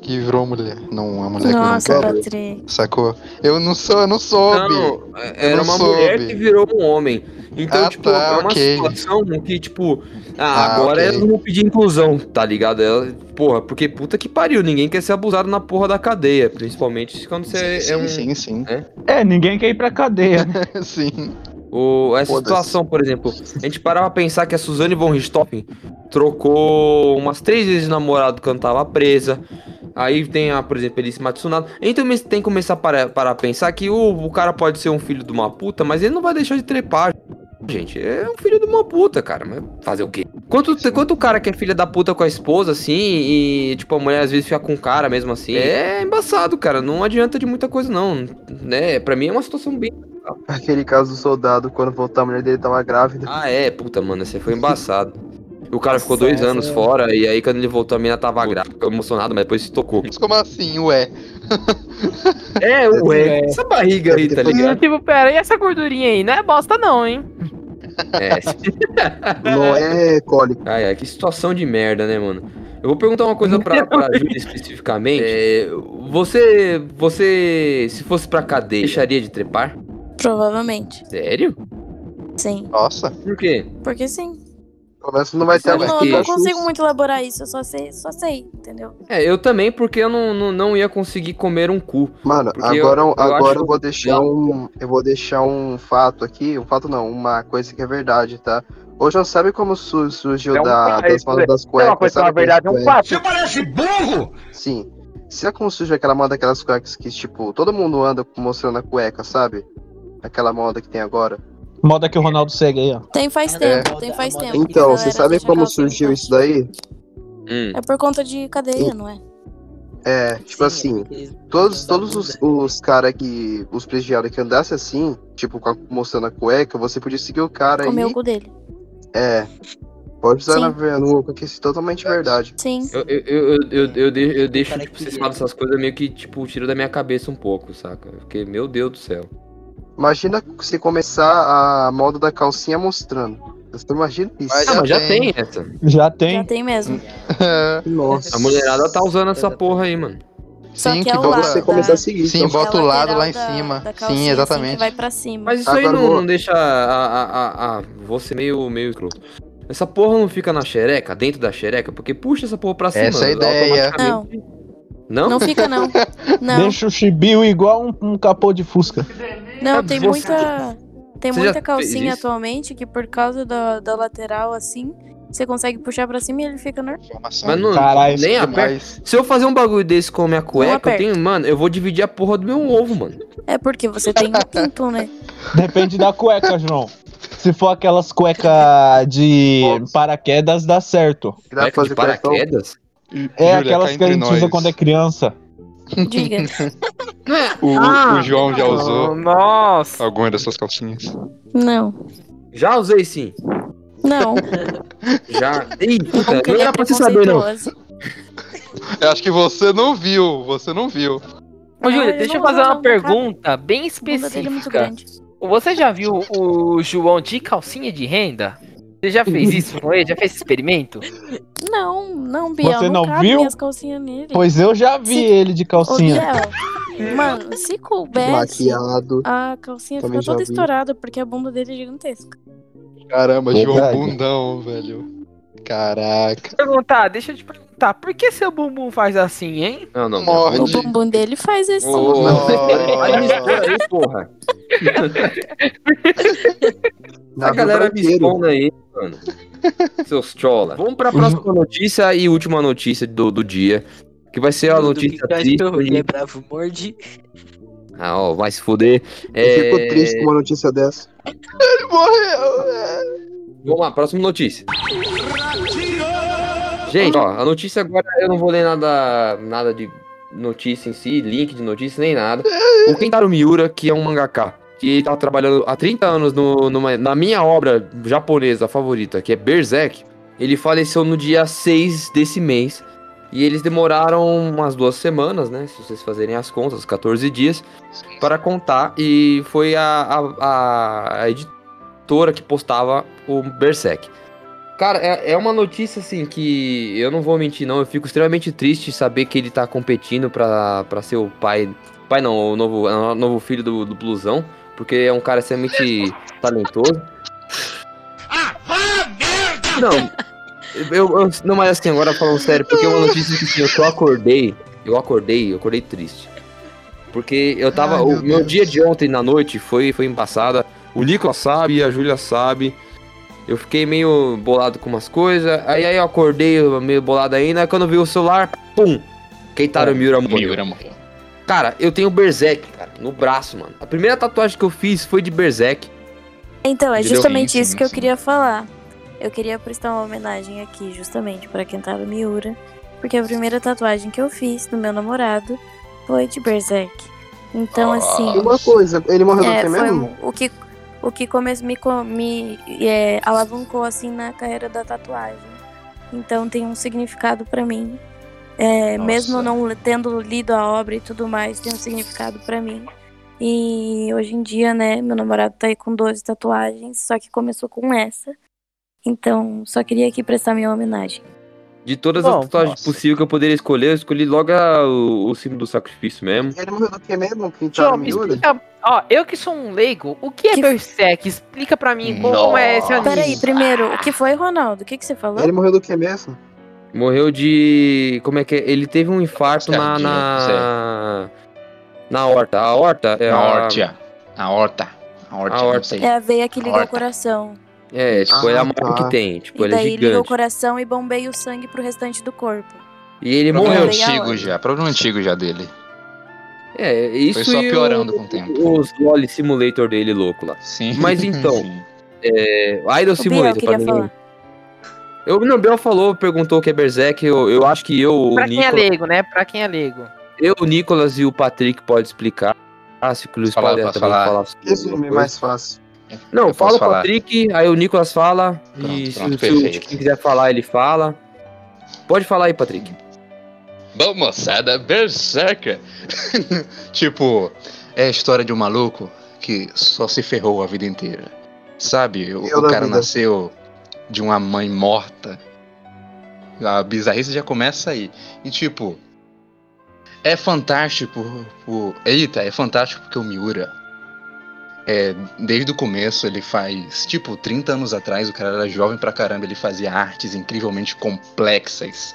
que virou mulher. Não, a mulher Nossa, que não quer. Patrick. Sacou? Eu não sou, eu não soube. Não, Eu era não uma soube. mulher que virou um homem. Então, Ah, tipo, tá, é uma ok. situação que, tipo, ah, Ah, agora ok. elas vão pedir inclusão, tá ligado? Ela- porra, porque puta que pariu, ninguém quer ser abusado na porra da cadeia, principalmente quando você sim, é um. sim, sim. É, ninguém quer ir pra cadeia, né? sim. O, essa situação, por exemplo, a gente parava pra pensar que a Suzane von Richthofen trocou umas três vezes de namorado quando tava presa. Aí tem a, por exemplo, Elise Matsunato. Então tem que começar a parar, parar a pensar que o, o cara pode ser um filho de uma puta, mas ele não vai deixar de trepar. Gente, é um filho de uma puta, cara. Mas fazer o quê? Quanto, quanto o cara que é filho da puta com a esposa, assim, e, tipo, a mulher às vezes fica com o cara mesmo assim, é embaçado, cara. Não adianta de muita coisa, não. Né? Pra mim é uma situação bem Aquele caso do soldado, quando voltou a mulher dele tava grávida. ah, é, puta, mano, esse foi embaçado. O cara ficou dois anos fora, e aí quando ele voltou a mina tava grávida, ficou emocionado, mas depois se tocou. Mas como assim, ué? É, ué, essa barriga aí, tá ligado? Tipo, pera, e essa gordurinha aí? Não é bosta não, hein? É. Não é cólico. Ai, ai, que situação de merda, né, mano? Eu vou perguntar uma coisa pra, pra Júlia especificamente. É, você, você, se fosse pra cadeia, deixaria de trepar? Provavelmente. Sério? Sim. Nossa. Por quê? Porque sim. Começa não vai ter não, não consigo muito elaborar isso, eu só sei, só sei, entendeu? É, eu também, porque eu não, não, não ia conseguir comer um cu. Mano, Porque eu- agora, eu agora eu vou deixar um. Eu vou deixar um fato aqui. Um fato não, uma coisa que é verdade, tá? Hoje não sabe como su- surgiu É um da, das modas das É cuecas. uma coisa na verdade é um aquelas fato. Você parece burro! Sim. Sabe como surgiu aquela moda daquelas cuecas que, tipo, todo mundo anda mostrando a cueca, sabe? Aquela moda que tem agora. Moda que o Ronaldo segue aí, ó. Tem faz É. tempo, tem faz tempo. Então, você sabe como surgiu isso daí? Hum. É por conta de cadeia, não é? É, tipo assim, todos, todos os, os caras que. Os presidiários que andassem assim, tipo, mostrando a cueca, você podia seguir o cara Comer aí. o cu dele. É. Pode usar Sim. na vernuca, que isso é totalmente verdade. Sim. Eu, eu, eu, eu, eu, eu de- eu deixo, tipo, vocês falam essas coisas meio que, tipo, tira da minha cabeça um pouco, saca? Porque, meu Deus do céu. Imagina se começar a moda da calcinha mostrando. Você imagina isso? Mas Ah, já mas já tem. tem essa. Já tem. Já tem mesmo. Nossa. A mulherada tá usando essa porra aí, mano. Só Sim, que que é o bota- lado você da- começar a seguir. Sim, então. bota o lado lá em da- cima. da Sim, calcinha, assim, exatamente. que vai pra cima. Mas isso aí Agora não, vou- não deixa a, a, a, a- Vou ser meio, meio escroto. Essa porra não fica na xereca, dentro da xereca, porque puxa essa porra pra cima. Essa é a ideia. automaticamente- Não? Não fica, não. Não, Deixa o chibio igual um, um capô de fusca. Não, É, tem você- muita. Tem Você muita calcinha atualmente que por causa da, da lateral assim, você consegue puxar pra cima e ele fica normal. Mas não, Caralho, nem é aperta. demais. Se eu fazer um bagulho desse com a minha cueca, eu tenho, mano, eu vou dividir a porra do meu ovo, mano. É porque você tem um pinto, né? Depende da cueca, João. Se for aquelas cuecas de paraquedas, dá certo. Cueca de paraquedas? É Júlia, aquelas cá que a gente usa quando é criança. Diga. O, Ah, o João já usou Nossa. alguma dessas calcinhas. Não. Já usei sim. Não. Já. Porque não é era pra você saber, não. Eu acho que você não viu, você não viu. Ô, Júlia, deixa eu fazer uma não, pergunta bem A bunda dele é específica. Você já viu o João de calcinha de renda? Você já fez isso com ele? Já fez esse experimento? Não, não, Biel. Você não cabe viu? minhas calcinhas nele. Pois eu já vi Se- ele de Ô, calcinha. Biel, mano, se coubesse, Maquiado. a calcinha Também fica toda vi. estourada, porque a bunda dele é gigantesca. Caramba, João. Bundão, velho. Caraca. Perguntar, deixa eu te perguntar, por que seu bumbum faz assim, hein? Não, não. Morde. O bumbum dele faz. Ô, Oh. Aí porra. A galera me aí, mano. Seus chola. Vamos pra próxima notícia e última notícia do, do dia. Que vai ser a notícia triste. é bravo, morde. Ah, ó, vai se fuder. Eu É... fico triste com uma notícia dessa. Ele morreu. Vamos lá, próxima notícia. Gente, ó, a notícia agora eu não vou ler nada, nada de notícia em si, link de notícia, nem nada. O Kentaro Miura, que é um mangaka, que tá trabalhando há 30 anos no, numa- na minha obra japonesa favorita, que é Berserk, ele faleceu no dia 6 desse mês. E eles demoraram umas duas semanas, né? Se vocês fazerem as contas, 14 dias, para contar. E foi a, a, a- a editora que postava o Berserk. Cara, é, é uma notícia assim que eu não vou mentir, não. Eu fico extremamente triste saber que ele tá competindo pra, pra ser o pai. Pai não, o novo, o novo filho do, do Blusão. Porque é um cara extremamente talentoso. Não, eu, eu- não, mas assim, agora falando sério, porque é uma notícia que assim, eu só acordei. Eu acordei, eu acordei triste. Porque eu tava. Ai, o meu meu Deus. dia de ontem na noite foi, foi embaçada. O Nicolas sabe, a Júlia sabe. Eu fiquei meio bolado com umas coisas. Aí, aí eu acordei meio bolado ainda. Quando eu vi o celular, pum! Keitaro Miura morreu. Miura morreu. Cara, eu tenho Berserk, cara, no braço, mano. A primeira tatuagem que eu fiz foi de Berserk. Então, é Entendeu? justamente Sim, isso sim, que eu sim. queria falar. Eu queria prestar uma homenagem aqui, justamente, pra Kentaro Miura. Porque a primeira tatuagem que eu fiz do meu namorado foi de Berserk. Então, Ah. assim. Uma coisa, ele morreu do É, que foi mesmo? o que, o que come, me, me é, alavancou assim na carreira da tatuagem. Então tem um significado pra mim. É, mesmo não tendo lido a obra e tudo mais, tem um significado pra mim. E hoje em dia, né, meu namorado tá aí com 12 tatuagens, só que começou com essa. Então, só queria aqui prestar minha homenagem. De todas Bom, as tatuagens nossa. possíveis que eu poderia escolher, eu escolhi logo a- o, o símbolo do sacrifício mesmo. Ele morreu do que mesmo? Miura? explica. Ó, eu que sou um leigo, o que é Que- Berserk? Explica pra mim como é esse Nossa. anime. Peraí, primeiro, o que foi, Ronaldo? O que, que você falou? Ele morreu do que mesmo? Morreu de. Como é que é? Ele teve um infarto na. Na, na horta. A horta é A a. horta. A horta. A horta, A horta. É a veia que liga o coração. É, tipo, Ah, é a maior tá. que tem. Tipo, e ele é daí o gigante. coração e bombeia o sangue pro restante do corpo. E ele Problema morreu. Antigo já. Problema antigo já dele. É, isso Foi só e o- piorando com o tempo. Os Loli Simulator dele louco lá. Sim. Mas então, Sim. É, Idol O Biel Simulator queria pra mim. falar. Eu, não, o Biel falou, perguntou o que é Berserk. Eu, eu acho que eu, o Pra quem é Nicolas, leigo, né? Pra quem é leigo. eu, o Nicolas e o Patrick pode explicar. Ah, se o Luiz Falar, pode também falar? falar sobre Resume mais fácil. Não, Eu fala o falar? Patrick, aí o Nicolas fala. e Pronto, se, pronto, se o perfeito. quem quiser falar, ele fala. Pode falar aí, Patrick. Bom, moçada, Berserker. tipo, é a história de um maluco que só se ferrou a vida inteira. Sabe, o, Eu o cara vida. nasceu de uma mãe morta. A bizarrice já começa aí. E tipo, é fantástico. O, eita, é fantástico porque o Miura. É, desde o começo ele faz, tipo, 30 anos atrás, o cara era jovem pra caramba, ele fazia artes incrivelmente complexas,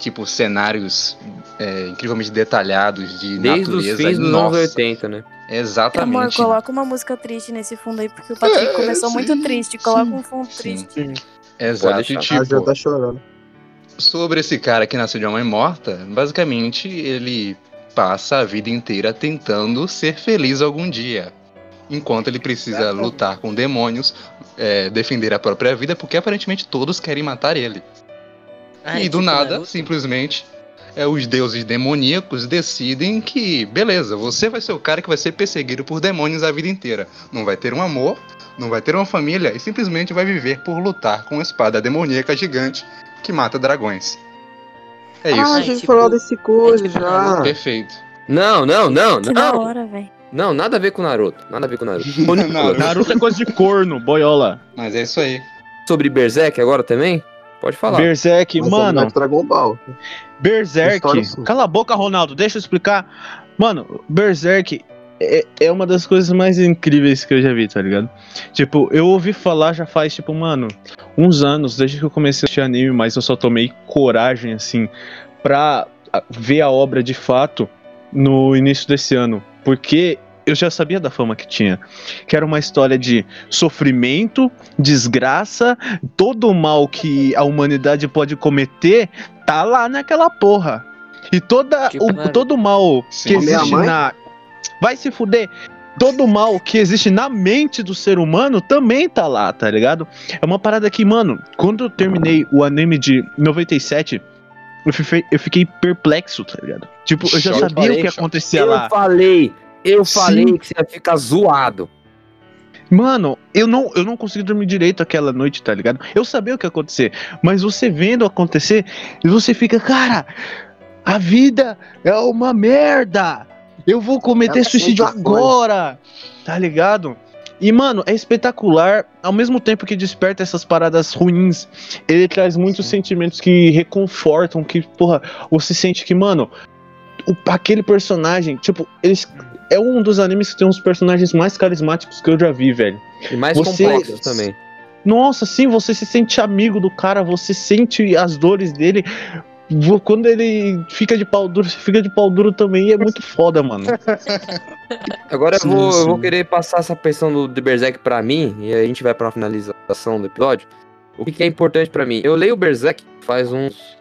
tipo cenários é, incrivelmente detalhados de Desde os natureza. fins dos anos 80, né? Exatamente. Amor, coloca uma música triste nesse fundo aí, porque o Patrick É, começou sim, muito triste. Coloca sim, um fundo sim. triste. Exato. Pode E, deixar. A já tipo, tá chorando. sobre esse cara que nasceu de uma mãe morta, basicamente ele passa a vida inteira tentando ser feliz algum dia. Enquanto ele precisa lutar com demônios, é, defender a própria vida, porque aparentemente todos querem matar ele. Ah, e é do tipo nada, Naruto. simplesmente, é, os deuses demoníacos decidem que, beleza, você vai ser o cara que vai ser perseguido por demônios a vida inteira. Não vai ter um amor, não vai ter uma família e simplesmente vai viver por lutar com uma espada demoníaca gigante que mata dragões. É Ah, isso. a É gente tipo- falou desse coisa é tipo já. Perfeito. Não, não, não, Que da não. hora, velho. Não, nada a ver com Naruto. Nada a ver com Naruto. Naruto. Naruto é coisa de corno, boiola. Mas é isso aí. sobre Berserk agora também? Pode falar. Berserk, Mas mano, é Dragon Ball. Berserk. História, sim. Cala a boca, Ronaldo, deixa eu explicar. Mano, Berserk é, é uma das coisas mais incríveis que eu já vi, tá ligado? Tipo, eu ouvi falar já faz, tipo, mano, uns anos, desde que eu comecei a assistir anime, mas eu só tomei coragem, assim, pra ver a obra de fato no início desse ano. Porque eu já sabia da fama que tinha. Que era uma história de sofrimento, desgraça, todo o mal que a humanidade pode cometer tá lá naquela porra. E toda, o, todo o mal Sim. que existe na. Vai se fuder. Todo o mal que existe na mente do ser humano também tá lá, tá ligado? É uma parada que, mano, quando eu terminei o anime de 97, eu fiquei, eu fiquei perplexo, tá ligado? Tipo, eu já Choque. sabia o Falei, que choque. acontecia eu lá. falei, eu Sim. falei que você ia ficar zoado. Mano, eu não, eu não consegui dormir direito aquela noite, tá ligado? Eu sabia o que ia acontecer, mas você vendo acontecer, você fica, cara, a vida é uma merda. Eu vou cometer Ela suicídio agora, tá ligado? E, mano, é espetacular. Ao mesmo tempo que desperta essas paradas ruins, ele traz muitos sentimentos que reconfortam, que, porra, você sente que, mano, o- aquele personagem, tipo, eles. É um dos animes que tem uns personagens mais carismáticos que eu já vi, velho. E mais Você- complexos também. Nossa, sim, você se sente amigo do cara, você sente as dores dele. Quando ele fica de pau duro, você fica de pau duro também, e é muito foda, mano. Agora eu vou, eu vou querer passar essa pressão do, Berserk pra mim, e aí a gente vai pra finalização do episódio. O que, que é importante pra mim? Eu leio o Berserk faz uns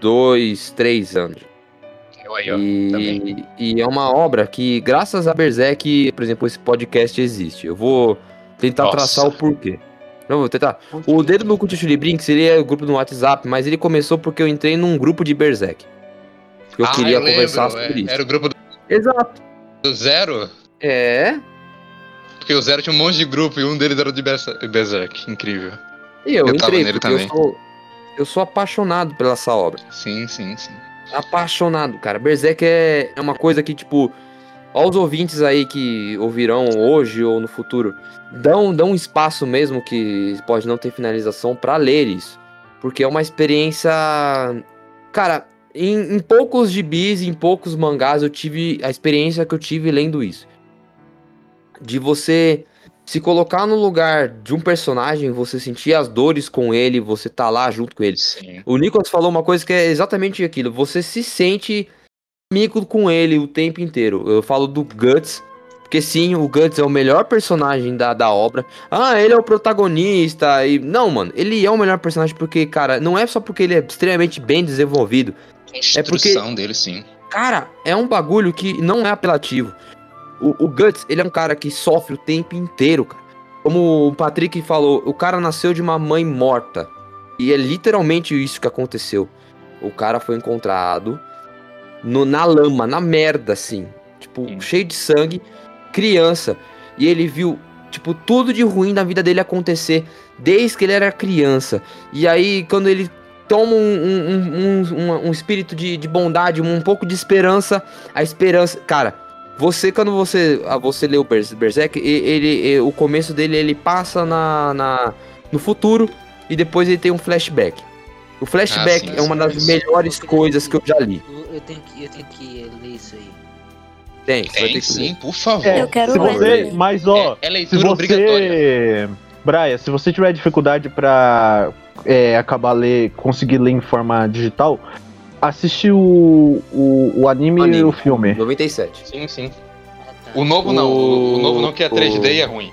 dois, três anos. Eu aí, ó. E, e é uma obra que, graças a Berserk, por exemplo, esse podcast existe. Eu vou tentar Nossa. traçar o porquê. Não, vou tentar. O Dedo no Cuti Brinks, ele é o grupo no WhatsApp, mas ele começou porque eu entrei num grupo de Berserk. Eu Ah, queria eu lembro, conversar é, sobre isso. Era o grupo do, Exato. do Zero? É. Porque o Zero tinha um monte de grupo e um deles era o de Berse- Berserk. Incrível. E eu, Eu tava entrei nele porque eu também. sou, eu sou apaixonado pela essa obra. Sim, sim, sim. Apaixonado, cara. Berserk é, é uma coisa que, tipo, aos ouvintes aí que ouvirão hoje ou no futuro, dão, dão um espaço mesmo que pode não ter finalização pra ler isso. Porque é uma experiência. Cara, em, em poucos gibis, em poucos mangás, eu tive a experiência que eu tive lendo isso. De você se colocar no lugar de um personagem, você sentir as dores com ele, você tá lá junto com ele. Sim. O Nicolas falou uma coisa que é exatamente aquilo. Você se sente amigo com ele o tempo inteiro. Eu falo do Guts, porque sim, o Guts é o melhor personagem da, da obra. Ah, ele é o protagonista. E... Não, mano, ele é o melhor personagem porque, cara, não é só porque ele é extremamente bem desenvolvido. A instrução dele, sim. Cara, é um bagulho que não é apelativo. O, o Guts, ele é um cara que sofre o tempo inteiro, cara. Como o Patrick falou, o cara nasceu de uma mãe morta. E é literalmente isso que aconteceu. O cara foi encontrado no, na lama, na merda, assim. Tipo, cheio de sangue, criança. E ele viu, tipo, tudo de ruim na vida dele acontecer desde que ele era criança. E aí, quando ele toma um, um, um, um- espírito de, de bondade, um pouco de esperança, a esperança. Cara, você, quando você, ah, você lê o Bers- Berserk, ele, e- o começo dele ele passa na, na, no futuro e depois ele tem um flashback. O flashback sim, é uma sim, das sim. melhores coisas que eu já li. Eu, tenho que, eu tenho que ler isso aí. Tem, Tem sim, por favor. Eu quero se ler você, também. mas ó, É, é se leitura obrigatória. você, Braia, se você tiver dificuldade pra é, acabar ler, conseguir ler em forma digital, assiste o, o, o anime, Anime. e o filme. 97. Sim, sim. Ah, tá. O novo não, o, o novo O- não que é 3D e é ruim.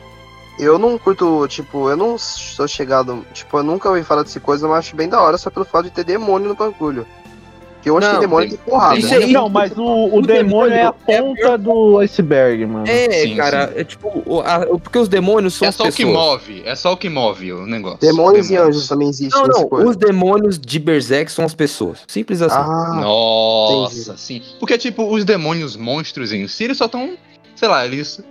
Eu não curto, tipo, eu não sou chegado. Tipo, eu nunca ouvi falar dessa coisa, mas acho bem da hora só pelo fato de ter demônio no bagulho. Que eu acho Não, que demônio tem- tem porrada. Isso aí- Não, mas o, o o demônio é a demônio é ponta do iceberg, mano. É, Sim, cara, é tipo, o- a- porque os demônios são É as só o que move, é só o que move o negócio. Demônios e anjos também existem Não, não, coisa. os demônios de Berserk são as pessoas. Simples assim. Ah, Nossa, sim. Porque, tipo, os demônios monstros em si, eles só estão, sei lá, eles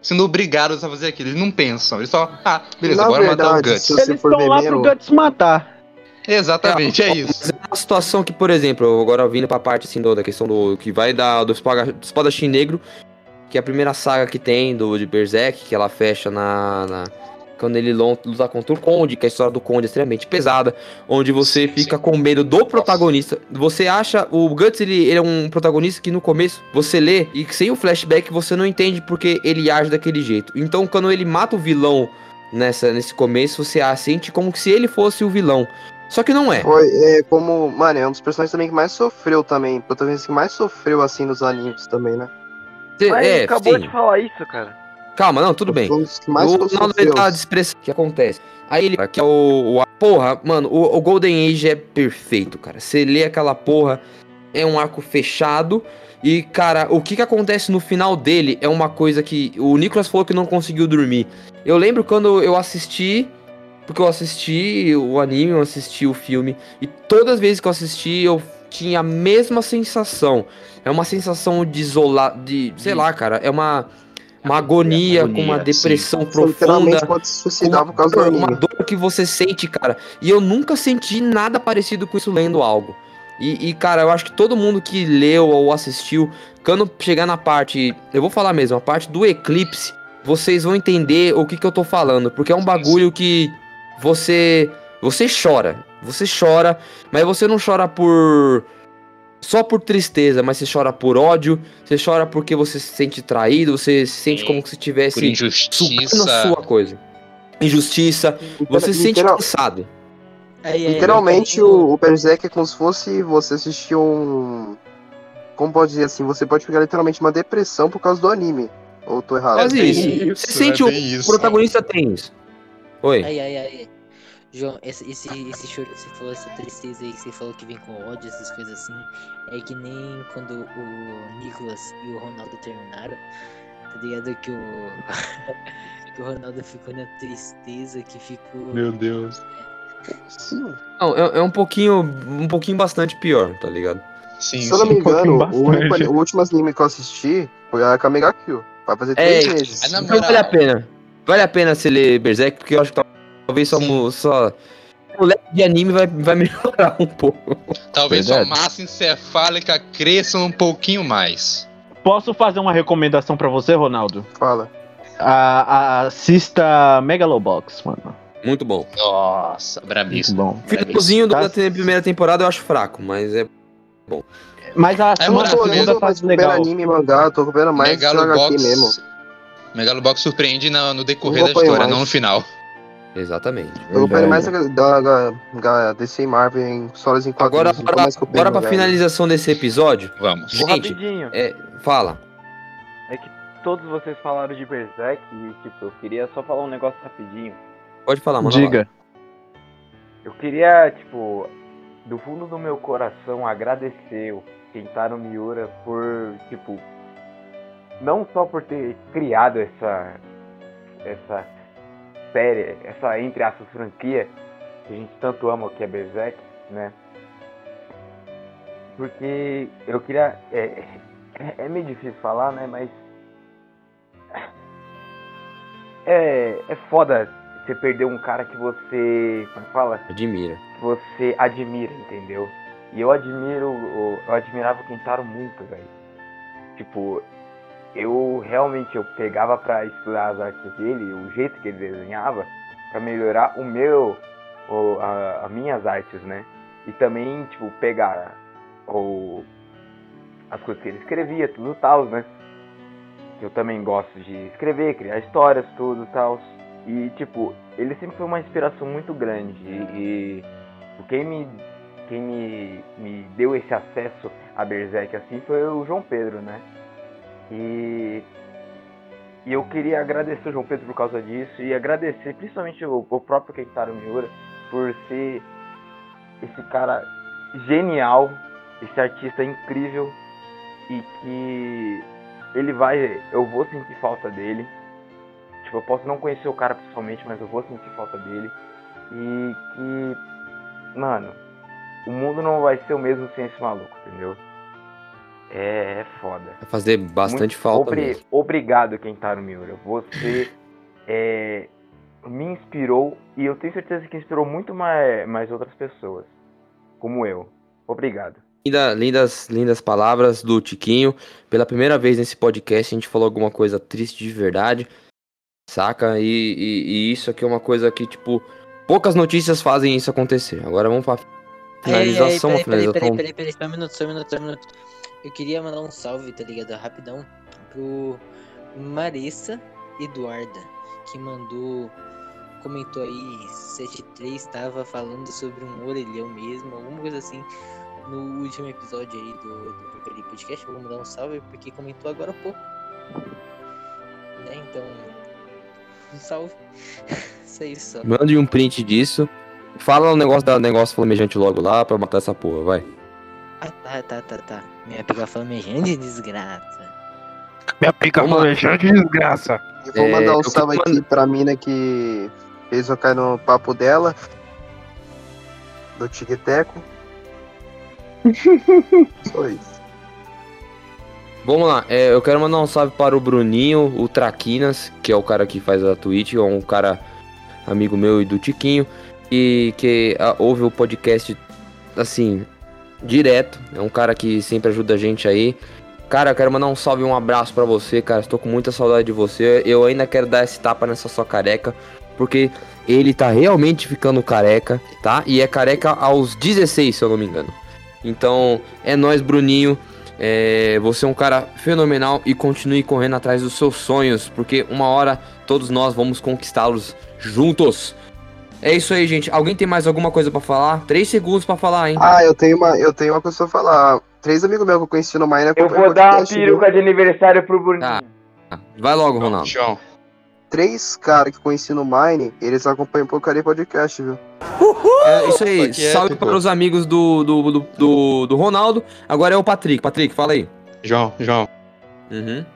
sendo obrigados a fazer aquilo. Eles não pensam, eles só, ah, beleza, Na bora matar o verdade, Guts. se você Eles estão lá pro Guts matar. Exatamente, é isso. Uma situação que, por exemplo, agora vindo pra parte assim do- da questão do que vai da, do, espada, do espadachim negro, que é a primeira saga que tem do de Berserk, que ela fecha na, na- quando ele luta contra o Conde, que a história do Conde é extremamente pesada, onde você fica com medo do protagonista. Você acha o Guts ele, ele é um protagonista que no começo você lê e sem o flashback você não entende porque ele age daquele jeito. Então quando ele mata o vilão nessa nesse começo, você sente como se ele fosse o vilão. Só que não é. Foi é, como. Mano, é um dos personagens também que mais sofreu também. Protagonista que mais sofreu assim nos animes também, né? Cê- Mas é, ele acabou sim. de falar isso, cara. Calma, não, tudo bem. Um mais o tá de expressão. O que acontece? Aí ele. Que é o, o- Porra, mano, o, o Golden Age é perfeito, cara. Você lê aquela porra, é um arco fechado. E, cara, o que que acontece no final dele é uma coisa que. O Nicolas falou que não conseguiu dormir. Eu lembro quando eu assisti. Porque eu assisti o anime, eu assisti o filme. E todas as vezes que eu assisti, eu tinha a mesma sensação. É uma sensação de isolar. De. Sei lá, cara. É uma. Uma agonia, com uma Agonia, sim. depressão Você profunda pode se suicidar por causa dor, uma dor que você sente, cara. E eu nunca senti nada parecido com isso lendo algo. E, e, cara, eu acho que todo mundo que leu ou assistiu, quando chegar na parte. Eu vou falar mesmo, a parte do eclipse. vocês vão entender o que, que eu tô falando, porque é um bagulho que você você chora, você chora, mas você não chora por só por tristeza, mas você chora por ódio, você chora porque você se sente traído, você se sente como se tivesse injustiça. sua coisa. Injustiça, você se sente Literal- cansado. Aí, aí, Literalmente, aí, o, o Berserk é como se fosse você assistir um. Como pode dizer assim? Você pode pegar literalmente uma depressão por causa do anime. Ou tô errado? Quase bem isso. isso, Você sente é o isso. protagonista tem isso. Oi. Ai, ai, ai. João, esse, esse, esse choro que você falou, essa tristeza aí que você falou que vem com ódio, essas coisas assim, é que nem quando o Nicolas e o Ronaldo terminaram, tá ligado? Que o. que o Ronaldo ficou na tristeza, que ficou. Meu Deus. Não, é, é um pouquinho, um pouquinho bastante pior, tá ligado? Sim, Se eu não me engano, o, único, bastante. o último anime que eu assisti foi a Kamega Kill. Vai fazer É, três meses. na Então vale a pena. Vale a pena você ler Berserk, porque eu acho que talvez só, só o leque de anime vai, vai melhorar um pouco. Talvez Verdade. sua massa encefálica cresça um pouquinho mais. Posso fazer uma recomendação pra você, Ronaldo? Fala. A, a- assista Megalobox, mano. Muito bom. Nossa, Muito brabíssimo. bom. Finalzinho Tá. da te- primeira temporada eu acho fraco, mas é. Mas a É segunda, tá tô vendo legal. anime e mangá, tô vendo mais HQ mesmo. Megalobox surpreende na- no decorrer da história, mais. não no final. Exatamente. Eu acompanho mais da, da, da DC e Marvel em histórias em Agora, quadrinhos. agora, mais acompanhando agora pra mangá. finalização desse episódio, Vamos. Gente, Rapidinho. é, fala. É que todos vocês falaram de Berserk e, tipo, eu queria só falar um negócio rapidinho. Pode falar, mano. Diga. Eu queria, tipo, do fundo do meu coração agradecer o Kentaro Miura por, tipo, não só por ter criado essa essa série, essa entre aspas franquia que a gente tanto ama que é Berserk, né? Porque eu queria é, é, é meio difícil falar, né, mas é é foda você perder um cara que você, como é que fala? Admira. que você admira, entendeu? E eu admiro, eu admirava o Kentaro muito, velho. Tipo, eu realmente eu pegava pra estudar as artes dele, o jeito que ele desenhava, pra melhorar o meu, o, a, as minhas artes, né? E também, tipo, pegar o, as coisas que ele escrevia, tudo tal, né? Eu também gosto de escrever, criar histórias, tudo tal. E, tipo, ele sempre foi uma inspiração muito grande. E, e quem, me, quem me, me deu esse acesso a Berserk assim foi o João Pedro, né? E, e eu queria agradecer o João Pedro por causa disso e agradecer principalmente o, o próprio Kentaro Miura por ser esse cara genial, esse artista incrível e que ele vai, eu vou sentir falta dele. Tipo, eu posso não conhecer o cara pessoalmente, mas eu vou sentir falta dele. E que, mano, o mundo não vai ser o mesmo sem esse maluco, entendeu? É, é foda. Vai fazer bastante Muito falta obri- mesmo. Obrigado, Kentaro Miura. Você é, me inspirou e eu tenho certeza que inspirou muito mais, mais outras pessoas, como eu. Obrigado. Linda- lindas, lindas palavras do Tiquinho. Pela primeira vez nesse podcast a gente falou alguma coisa triste de verdade, saca? E, e- e isso aqui é uma coisa que, tipo, poucas notícias fazem isso acontecer. Agora vamos pra finalização, Ei, uma ei, peraí, peraí, peraí, peraí, só um minuto, só um minuto, só um minuto. Eu queria mandar um salve, tá ligado? Rapidão, pro Marissa Eduarda, que mandou, comentou aí, 73 tava falando sobre um orelhão mesmo, alguma coisa assim, no último episódio aí do, do Podcast. Eu vou mandar um salve porque comentou agora há pouco. Né? Então, um salve. Isso aí só. Mande um print disso. Fala o negócio da negócio flamejante logo lá pra matar essa porra, vai. Ah, tá, tá, tá, tá. Minha pica flamejante desgraça. Minha pica flamejante desgraça. Eu vou É, mandar eu um salve aqui pra mina que fez eu cair no papo dela. Do Tic Teco. Só isso. Vamos lá, é, eu quero mandar um salve para o Bruninho, o Traquinas, que é o cara que faz a Twitch, é um cara amigo meu e do Tiquinho, e que ah, ouve o podcast assim, direto. É um cara que sempre ajuda a gente aí. Cara, eu quero mandar um salve e um abraço pra você, cara. Estou com muita saudade de você. Eu ainda quero dar esse tapa nessa sua careca, porque ele tá realmente ficando careca, tá? E é careca aos 16, se eu não me engano. Então, é nóis, Bruninho. É, você é um cara fenomenal e continue correndo atrás dos seus sonhos, porque uma hora todos nós vamos conquistá-los juntos. É isso aí, gente. Alguém tem mais alguma coisa pra falar? Três segundos pra falar, hein? Ah, eu tenho uma, eu tenho uma coisa pra falar. Três amigos meus que eu conheci no Mine Eu vou dar uma peruca de aniversário pro Bruninho. Tá. Vai logo, Ronaldo. João. Três caras que eu conheci no Mine, eles acompanham Porcaria Podcast, viu? É isso aí. Quieto, Salve pô. para os amigos do, do, do, do, do Ronaldo. Agora é o Patrick. Patrick, fala aí. João, João. Uhum.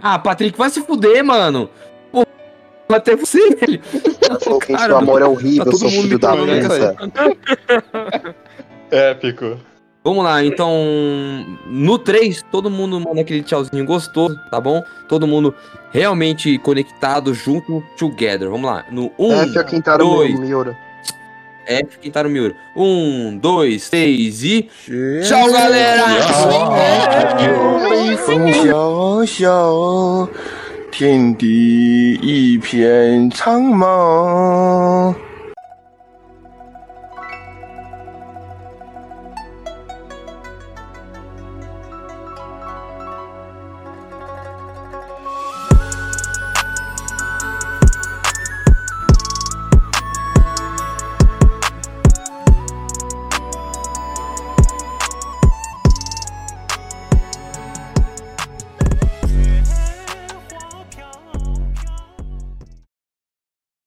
Ah, Patrick, vai se fuder, mano. Pô, até você, velho. Ela falou que o amor é horrível, tá sou filho da puta. Épico. Vamos lá, então. No 3, todo mundo manda aquele tchauzinho gostoso, tá bom? Todo mundo realmente conectado, junto, together. Vamos lá. No 1, F é Kintaro dois, Miura. F Kintaro Miura. 1, 2, 3 e. Tchau, galera! Tchau, tchau, tchau. 天地一片苍茫。